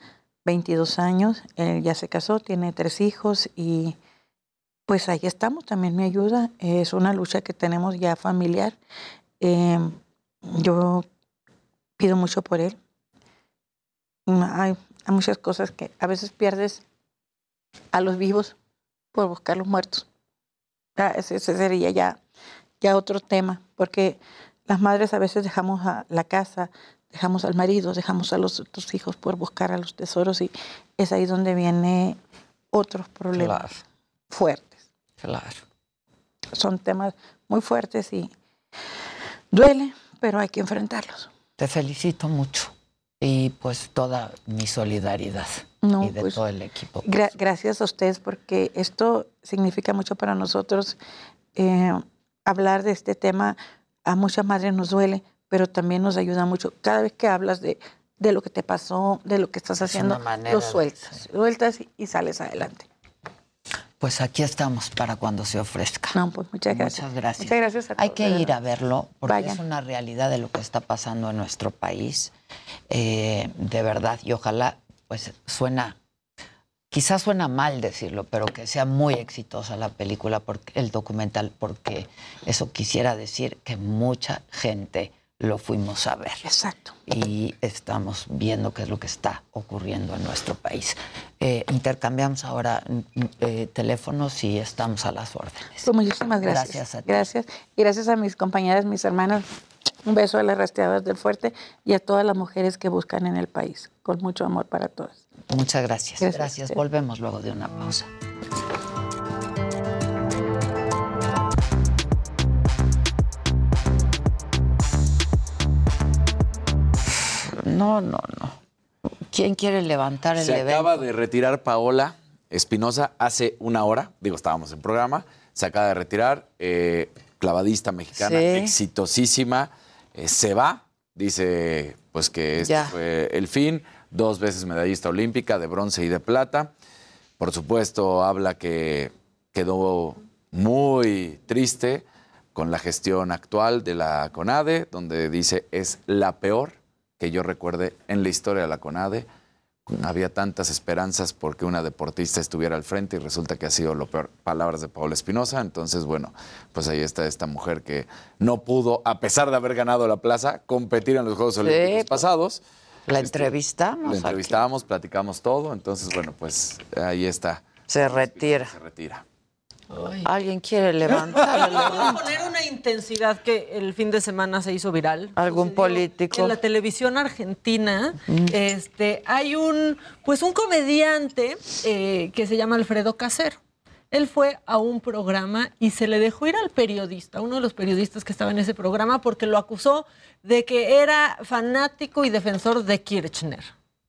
22 años, él ya se casó, tiene tres hijos y pues ahí estamos, también me ayuda. Es una lucha que tenemos ya familiar. Eh, yo pido mucho por él. Mm, Hay muchas cosas que a veces pierdes a los vivos por buscar los muertos. Ah, Ese, ese sería ya, ya otro tema, porque las madres a veces dejamos a la casa, dejamos al marido, dejamos a los otros hijos por buscar a los tesoros y es ahí donde viene otros problemas Claro. fuertes. Claro. Son temas muy fuertes y duele, pero hay que enfrentarlos. Te felicito mucho y pues toda mi solidaridad No, y de pues, todo el equipo. Gra- gracias a ustedes porque esto significa mucho para nosotros. Eh, hablar de este tema a muchas madres nos duele, pero también nos ayuda mucho. Cada vez que hablas de, de lo que te pasó, de lo que estás Es haciendo, lo de- sueltas, sueltas y, y sales adelante. Pues aquí estamos para cuando se ofrezca. No, pues muchas gracias. Muchas gracias. Muchas gracias a Hay todos, que de ir a verlo porque Vayan. es una realidad de lo que está pasando en nuestro país. Eh, de verdad, y ojalá, pues suena, quizás suena mal decirlo, pero que sea muy exitosa la película, porque, el documental, porque eso quisiera decir que mucha gente lo fuimos a ver. Exacto. Y estamos viendo qué es lo que está ocurriendo en nuestro país. Eh, intercambiamos ahora mm, eh, teléfonos y estamos a las órdenes. Pues muchísimas gracias. Gracias a ti. Gracias. Y gracias a mis compañeras, mis hermanas. Un beso a las rastreadoras del fuerte y a todas las mujeres que buscan en el país. Con mucho amor para todas. Muchas gracias. Gracias. Gracias. Volvemos luego de una pausa. No, no, no. ¿Quién quiere levantar el Se evento? acaba de retirar Paola Espinosa hace una hora. Digo, estábamos en programa. Se acaba de retirar. eh, clavadista mexicana, Sí. exitosísima. eh, se va. Dice pues que este Ya. fue el fin. Dos veces medallista olímpica de bronce y de plata. Por supuesto, habla que quedó muy triste con la gestión actual de la CONADE, donde dice es la peor que yo recuerde en la historia de la CONADE. Había tantas esperanzas porque una deportista estuviera al frente y resulta que ha sido lo peor. Palabras de Paula Espinosa. Entonces, bueno, pues ahí está esta mujer que no pudo, a pesar de haber ganado la plaza, competir en los Juegos Sí, Olímpicos pues, pasados. La Estu- entrevistamos. La aquí. entrevistábamos, platicamos todo. Entonces, bueno, pues ahí está. Se retira. Se retira. ¿Alguien quiere levantar Voy a poner una intensidad que el fin de semana se hizo viral. ¿Algún político? En la televisión argentina, Mm. este, hay un, pues un comediante eh, que se llama Alfredo Casero. Él fue a un programa y se le dejó ir al periodista, uno de los periodistas que estaba en ese programa, porque lo acusó de que era fanático y defensor de Kirchner.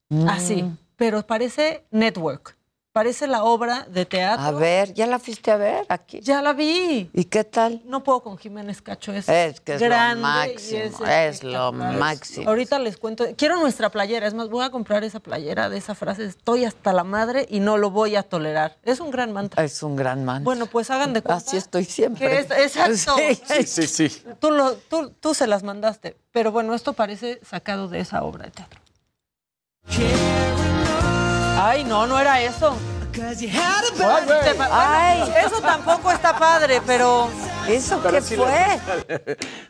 Mm. Así, pero parece network, parece la obra de teatro. A ver, ¿ya la fuiste a ver aquí? Ya la vi. ¿Y qué tal? No puedo con Jiménez Cacho, es, Es que es lo grande máximo, es es lo máximo. Ahorita les cuento, quiero nuestra playera, es más, voy a comprar esa playera de esa frase, estoy hasta la madre y no lo voy a tolerar. Es un gran mantra. Es un gran man. Bueno, pues hagan de cuenta Así estoy siempre. que es- exacto. Sí. Sí, sí, sí. Tú, lo, tú, tú se las mandaste, pero bueno, esto parece sacado de esa obra de teatro. Ay, no, no era eso. Ay, eso tampoco está padre, pero. ¿Eso Pero qué fue?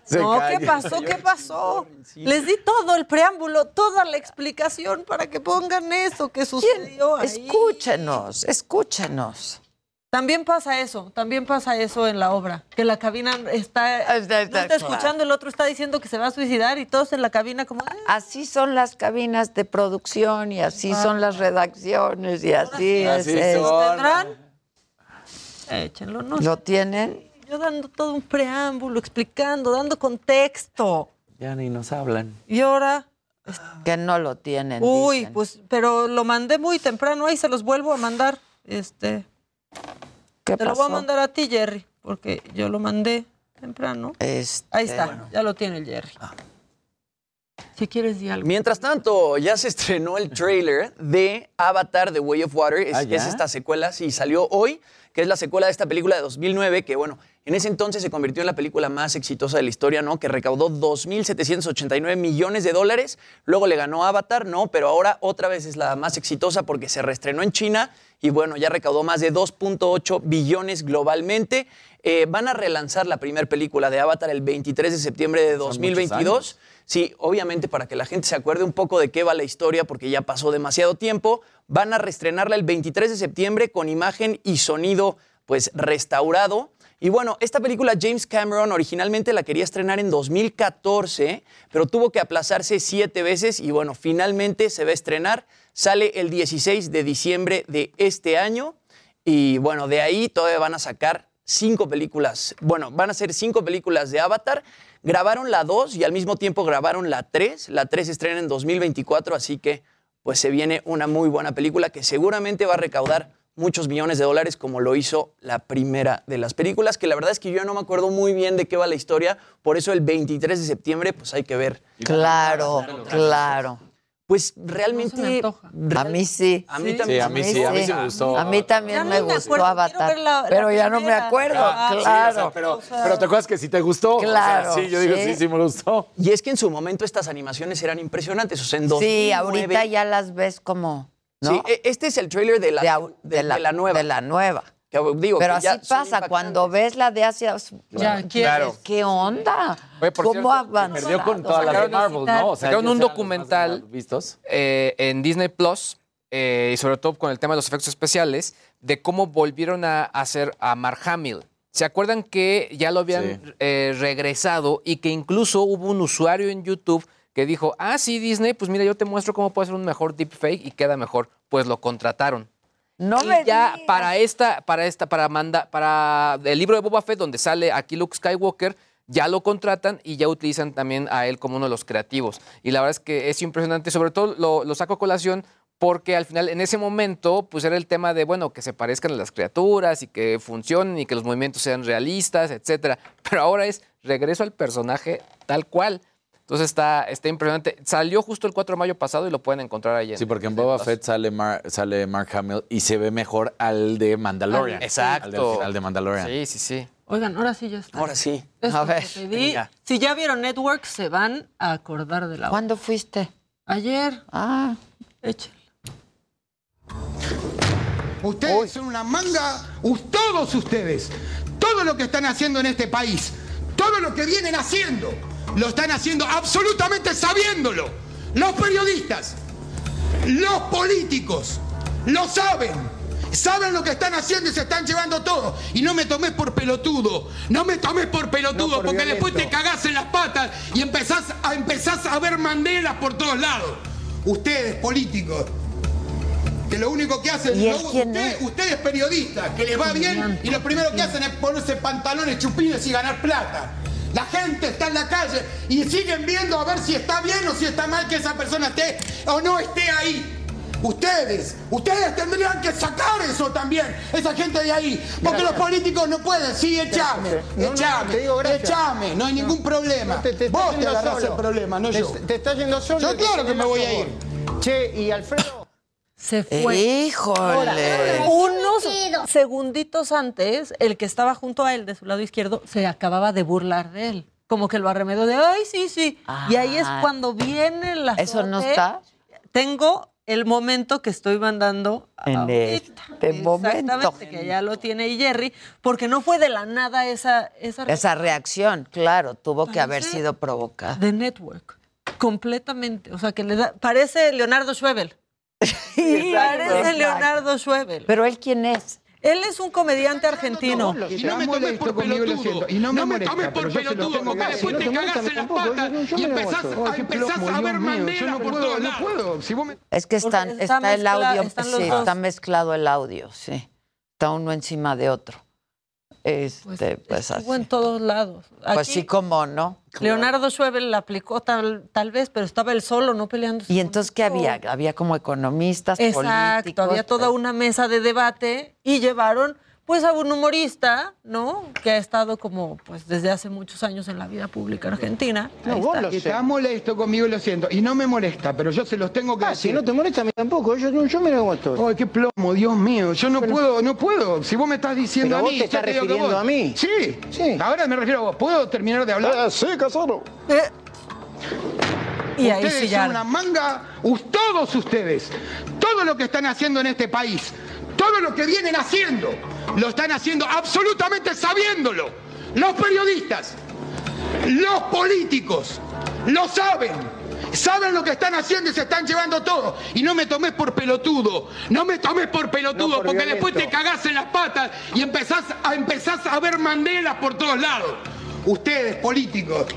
Se no, calla. ¿qué pasó? ¿Qué pasó? Les di todo el preámbulo, toda la explicación para que pongan eso que sucedió ahí. Escúchenos, escúchenos. También pasa eso, también pasa eso en la obra, que la cabina está, Está- no está escuchando, el otro está diciendo que se va a suicidar y todos en la cabina como, "Ah". Así son las cabinas de producción y así son las redacciones y así es. Así es. son. ¿tendrán? Échenlo, no ¿Lo tienen? Yo dando todo un preámbulo, explicando, dando contexto. Ya ni nos hablan. Y ahora, Que no lo tienen. uy, dicen. pues, pero lo mandé muy temprano, ahí se los vuelvo a mandar. Este, ¿Qué te lo voy a mandar a ti, Jerry, porque yo lo mandé temprano. Este, Ahí está, ya lo tiene el Jerry. Si quieres, di algo. Mientras tanto, ya se estrenó el trailer de Avatar The Way of Water. Es, Ah, es esta secuela, sí, salió hoy, que es la secuela de esta película de 2009, que bueno, en ese entonces se convirtió en la película más exitosa de la historia, ¿no? Que recaudó 2.789 millones de dólares. Luego le ganó Avatar, ¿no? Pero ahora otra vez es la más exitosa porque se reestrenó en China y bueno, ya recaudó más de 2.8 billones globalmente. Eh, van a relanzar la primera película de Avatar el 23 de septiembre de Son muchos 2022. Sí, obviamente para que la gente se acuerde un poco de qué va la historia, porque ya pasó demasiado tiempo, van a reestrenarla el 23 de septiembre con imagen y sonido pues restaurado. Y bueno, esta película James Cameron originalmente la quería estrenar en 2014, pero tuvo que aplazarse siete veces y bueno, finalmente se va a estrenar. Sale el 16 de diciembre de este año y bueno, de ahí todavía van a sacar cinco películas. Bueno, van a ser cinco películas de Avatar. Grabaron la 2 y al mismo tiempo grabaron la 3. La 3 se estrena en 2024, así que pues se viene una muy buena película que seguramente va a recaudar muchos millones de dólares como lo hizo la primera de las películas, que la verdad es que yo no me acuerdo muy bien de qué va la historia, por eso el 23 de septiembre pues hay que ver. Claro, claro. Pues realmente... A mí sí. A mí Sí, también. a mí sí, a mí sí me gustó. A mí también me me gustó acuerdo, Avatar. la pero ya no me acuerdo, Ah, sí, o claro. Sí, o sea, pero, pero te acuerdas que sí te gustó. O sea, Claro, sí, yo digo, sí. sí, sí me gustó. Y es que en su momento estas animaciones eran impresionantes. O sea, en 2009, Sí, ahorita ya las ves como. ¿No? Sí, e- este es el trailer de la, de, au- de- de la, de la nueva. de la nueva. Que, digo, Pero que así pasa, cuando ves la de hace... Ya, ¿qué, Claro. ¿Qué onda? Oye, por ¿Cómo cierto, avanzó? Perdió con todas las de Marvel, ¿no? O sea, Sacaron un documental vistos. eh, en Disney Plus, eh, y sobre todo con el tema de los efectos especiales, de cómo volvieron a hacer a Mark Hamill. ¿Se acuerdan que ya lo habían Sí. eh, regresado y que incluso hubo un usuario en YouTube que dijo, ah, sí, Disney, pues mira, yo te muestro cómo puede hacer un mejor deepfake y queda mejor? Pues lo contrataron. No y me ya digas. para esta, para esta, para manda, para el libro de Boba Fett, donde sale aquí Luke Skywalker, ya lo contratan y ya utilizan también a él como uno de los creativos. Y la verdad es que es impresionante, sobre todo lo, lo saco a colación porque al final, en ese momento, pues era el tema de, bueno, que se parezcan a las criaturas y que funcionen y que los movimientos sean realistas, etcétera. Pero ahora es regreso al personaje tal cual. Entonces está, está impresionante. Salió justo el 4 de mayo pasado y lo pueden encontrar ahí. Sí, porque en Boba Fett sale, Mar- sale Mark Hamill y se ve mejor al de Mandalorian. Al- exacto. Al final de Mandalorian. Sí, sí, sí. Oigan, ahora sí ya está. Ahora sí. Esto A ver, pedí. Si ya vieron Network, se van a acordar de la ¿Cuándo fuiste? Ayer, Ah, échale. Ustedes son una manga, todos ustedes, todo lo que están haciendo en este país, todo lo que vienen haciendo, lo están haciendo absolutamente sabiéndolo. Los periodistas, los políticos, lo saben. Saben lo que están haciendo y se están llevando todo. Y no me tomes por pelotudo. No me tomes por pelotudo, por porque después te cagás en las patas y empezás a, empezás a ver mandelas por todos lados. Ustedes, políticos, que lo único que hacen, ¿Y él lo- quién usted- es? ustedes periodistas, que les va bien y lo primero que hacen es ponerse pantalones chupines y ganar plata. La gente está en la calle y siguen viendo a ver si está bien o si está mal que esa persona esté o no esté ahí. Ustedes, ustedes tendrían que sacar eso también, esa gente de ahí. Porque Gracias. los políticos no pueden, sí, echame, No, no, echame, te digo gracias. echame, no hay ningún problema. Te, te Vos te agarrás solo. el problema, no yo. Te estás yendo solo. Yo claro que me voy a ir. Che, y Alfredo. Se fue. híjole. Unos segunditos antes, el que estaba junto a él de su lado izquierdo se acababa de burlar de él. Como que lo arremedó de, ay, sí, sí. y ahí es Ah. cuando viene la ¿Eso no está? Tengo el momento que estoy mandando En este momento. Exactamente, que ya lo tiene Jerry, porque no fue de la nada esa, esa, Esa reacción, claro, tuvo que haber sido provocada. de Network. Completamente. O sea, que le da. Parece Leonardo Schwebel. parece exacto. Leonardo Schwebel. Pero él, ¿quién es? Él es un comediante argentino. Y no me tomes por pelotudo. Y no me, tomes por pelotudo, porque después te cagás en las patas y empezás, a- ver Mandela por todos lados. No puedo, si vos me... Es que están, está está, el audio, sí, dos. está mezclado el audio, sí. Está uno encima de otro. Este, pues, así. Estuvo en todos lados. Pues Aquí, sí, como no. Leonardo Schwebel la aplicó tal, tal vez, pero estaba él solo, no peleando. Y entonces, ¿qué había? Había como economistas, Exacto, políticos. había toda una mesa de debate y llevaron pues a un humorista, ¿no? Que ha estado como pues desde hace muchos años en la vida pública argentina. Ahí está. Que está molesto conmigo, lo siento. Y no me molesta, pero yo se los tengo que Ah, decir. si no te molesta a mí tampoco, yo, yo mira cómo estoy. Ay, qué plomo, Dios mío. Yo no puedo, no puedo. Si vos me estás diciendo Pero a vos mí, te yo estás que refiriendo vos- a mí. Sí, sí. Ahora me refiero a vos. ¿Puedo terminar de hablar? sí, Casaro. Eh, Y ahí ustedes sí son ya. una manga, todos ustedes, todo lo que están haciendo en este país, todo lo que vienen haciendo, lo están haciendo absolutamente sabiéndolo. Los periodistas, los políticos, lo saben. Saben lo que están haciendo y se están llevando todo. Y no me tomes por pelotudo. No me tomes por pelotudo, No por porque violento. después te cagás en las patas y empezás a, empezás a ver Mandela por todos lados. Ustedes, políticos,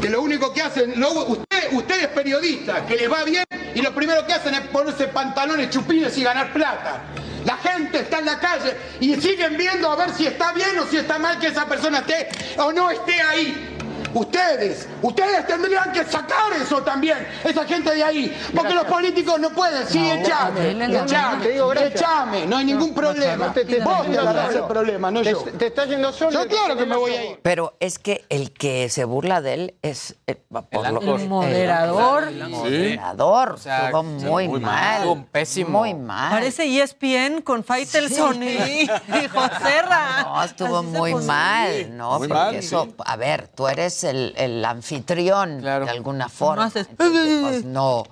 que lo único que hacen, lo- usted, ustedes periodistas, que les va bien y lo primero que hacen es ponerse pantalones chupines y ganar plata. La gente está en la calle y siguen viendo a ver si está bien o si está mal que esa persona esté o no esté ahí. Ustedes, ustedes tendrían que sacar eso también, esa gente de ahí, porque los políticos no pueden, sí, No, echame, dale, dale, echame, no hay ningún problema. no te- te- Vos te- agarrás el problema, no te- yo. te está yendo solo, Yo claro que me voy a ir. Pero es que el que se burla de él es eh, por lo- El moderador. El moderador. sea, sí, muy, muy mal. mal. Estuvo pésimo. Muy mal. Parece ESPN con Faitelson y, y Joserra. No, estuvo muy mal, ¿no? Muy Porque mal, eso, sí. a ver, tú eres el, el anfitrión de alguna forma. haces- Entonces, pues no,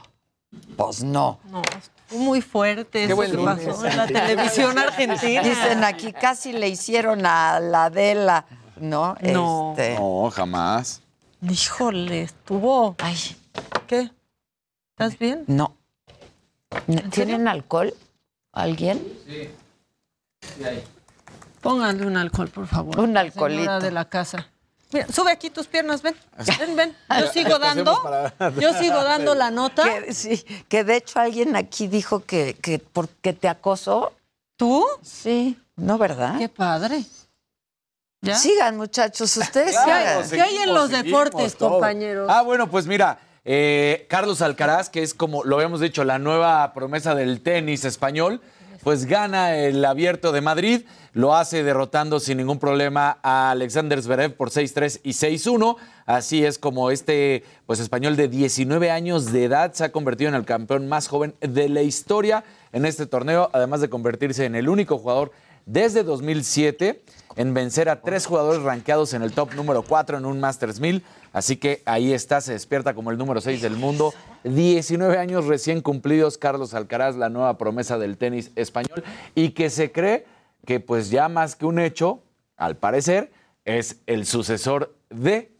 pues no. No, estuvo muy fuerte eso buen que pasó en la televisión argentina. Dicen aquí casi le hicieron a la Adela, ¿no? No. Este, No, jamás. Híjole, estuvo. Ay, ¿Qué? ¿Estás bien? no. ¿Tienen alcohol? ¿Alguien? Pónganle un alcohol, por favor. Un señora alcoholito. de la casa. Mira, sube aquí tus piernas, ven. Ven, ven. Yo sigo ¿Qué dando. Yo sigo dando la nota. Que, sí, que de hecho alguien aquí dijo que, que porque te acosó. ¿Tú? Sí, ¿no, verdad? Qué padre. ¿Ya? Sigan, muchachos, ustedes Claro, sigan. ¿Qué hay en los deportes, todo. compañeros? Ah, bueno, pues mira, eh, Carlos Alcaraz, que es como lo habíamos dicho, la nueva promesa del tenis español, pues gana el abierto de Madrid, lo hace derrotando sin ningún problema a Alexander Zverev por 6-3 y 6-1. Así es como este pues, español de 19 años de edad se ha convertido en el campeón más joven de la historia en este torneo, además de convertirse en el único jugador desde 2007 en vencer a tres jugadores rankeados en el top número 4 en un Masters 1000. Así que ahí está, se despierta como el número 6 del mundo. 19 años recién cumplidos, Carlos Alcaraz, la nueva promesa del tenis español, y que se cree que pues ya más que un hecho, al parecer, es el sucesor de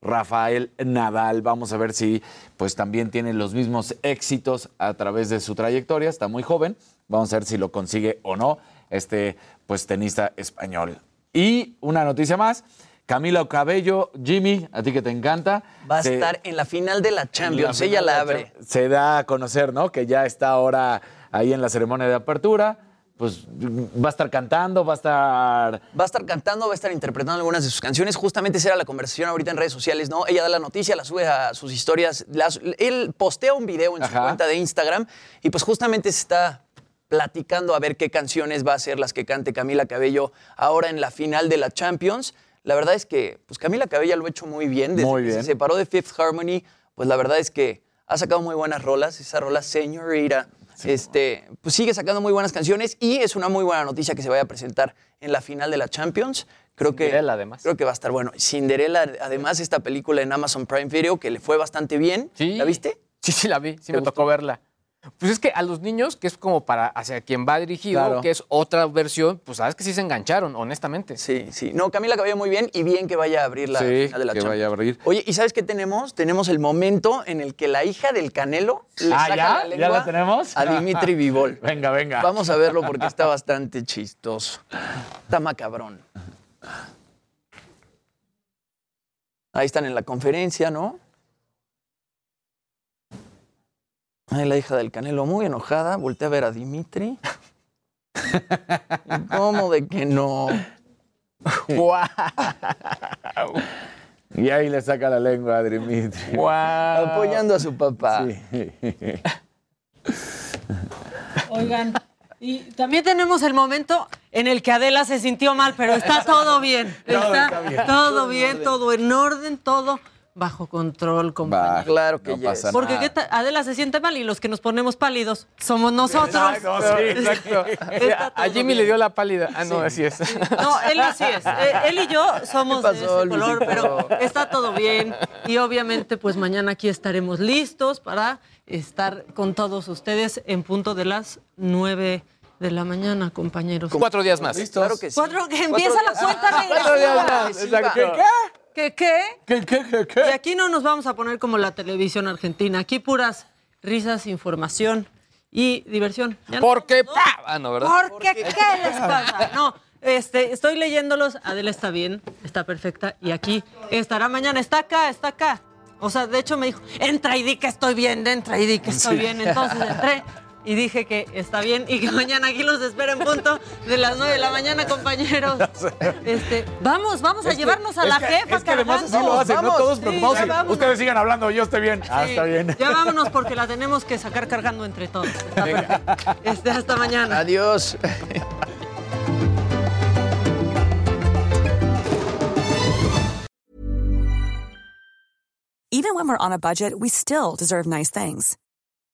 Rafael Nadal. Vamos a ver si pues también tiene los mismos éxitos a través de su trayectoria. Está muy joven. Vamos a ver si lo consigue o no este pues tenista español. Y una noticia más. Camila Cabello, Jimmy, a ti que te encanta. Va a se- estar en la final de la Champions. la Ella la abre. Se da a conocer, ¿no? Que ya está ahora ahí en la ceremonia de apertura. Pues va a estar cantando, va a estar Va a estar cantando, va a estar interpretando algunas de sus canciones. Justamente esa era la conversación ahorita en redes sociales, ¿no? Ella da la noticia, la sube a sus historias. las- él postea un video en su cuenta de Instagram y pues justamente se está platicando a ver qué canciones va a ser las que cante Camila Cabello ahora en la final de la Champions. La verdad es que pues Camila Cabello lo ha hecho muy bien. Desde Muy que bien. se separó de Fifth Harmony, pues la verdad es que ha sacado muy buenas rolas. Esa rola Señorita, este, pues sigue sacando muy buenas canciones y es una muy buena noticia que se vaya a presentar en la final de la Champions. Creo que, Cinderella, además. Creo que va a estar bueno. Cinderella, además, esta película en Amazon Prime Video que le fue bastante bien. Sí. ¿La viste? Sí, sí, la vi. Sí, ¿Te me gustó? tocó verla. Pues es que a los niños, que es como para hacia quien va dirigido, Claro. que es otra versión, pues sabes que sí se engancharon, honestamente. Sí, sí. No, Camila Cabello muy bien y bien que vaya a abrir la Sí, final de la que Champions. vaya a abrir. Oye, ¿y sabes qué tenemos? Tenemos el momento en el que la hija del Canelo le Ah, saca ¿ya? la ¿Ya lengua la tenemos? a Dimitri Vivol. Venga, venga. Vamos a verlo porque está bastante chistoso. Está macabrón. Ahí están en la conferencia, ¿no? La hija del Canelo muy enojada, voltea a ver a Dimitri. ¿Cómo de que no? Y ahí le saca la lengua a Dimitri. Apoyando a su papá. Oigan, y también tenemos el momento en el que Adela se sintió mal, pero está todo bien. Todo Está, está bien. todo Todo en bien, todo en orden, todo bajo control, compañero. Claro que no yes. pasa Porque nada. ¿qué tal? Adela se siente mal y los que nos ponemos pálidos somos nosotros. Exacto, sí, exacto. Está a Jimmy bien. le dio la pálida. Ah, no, así es. No, él sí es. Eh, Él y yo somos ¿Qué de pasó, ese color, pero está todo bien. Y obviamente, pues mañana aquí estaremos listos para estar con todos ustedes en punto de las nueve de la mañana, compañeros. Cuatro días más. Claro que sí. Cuatro, que empieza la cuenta Cuatro días más. Exacto. ¿Qué qué? ¿Qué, qué, qué, qué? Y aquí no nos vamos a poner como la televisión argentina. Aquí puras risas, información y diversión. ¿Ya no? Porque. ¡pa! Ah, no, ¿verdad? Porque, ¿qué les pasa? No, este, estoy leyéndolos. Adela está bien, está perfecta. Y aquí estará mañana. Está acá, está acá. O sea, de hecho me dijo, entra y di que estoy bien, entra y di que estoy bien. Entonces entré y dije que está bien y que mañana aquí los espero en punto de las 9 de la mañana, compañeros. Este, vamos, vamos a llevarnos a Es la que- jefa Es que además así lo hacen, ¿no? Vamos, Todos sí, preocupados. Ustedes sigan hablando, yo estoy bien. Ah, Sí, está bien. Ya vámonos porque la tenemos que sacar cargando entre todos. Este, hasta mañana. Adiós. Even when we're on a budget, we still deserve nice things.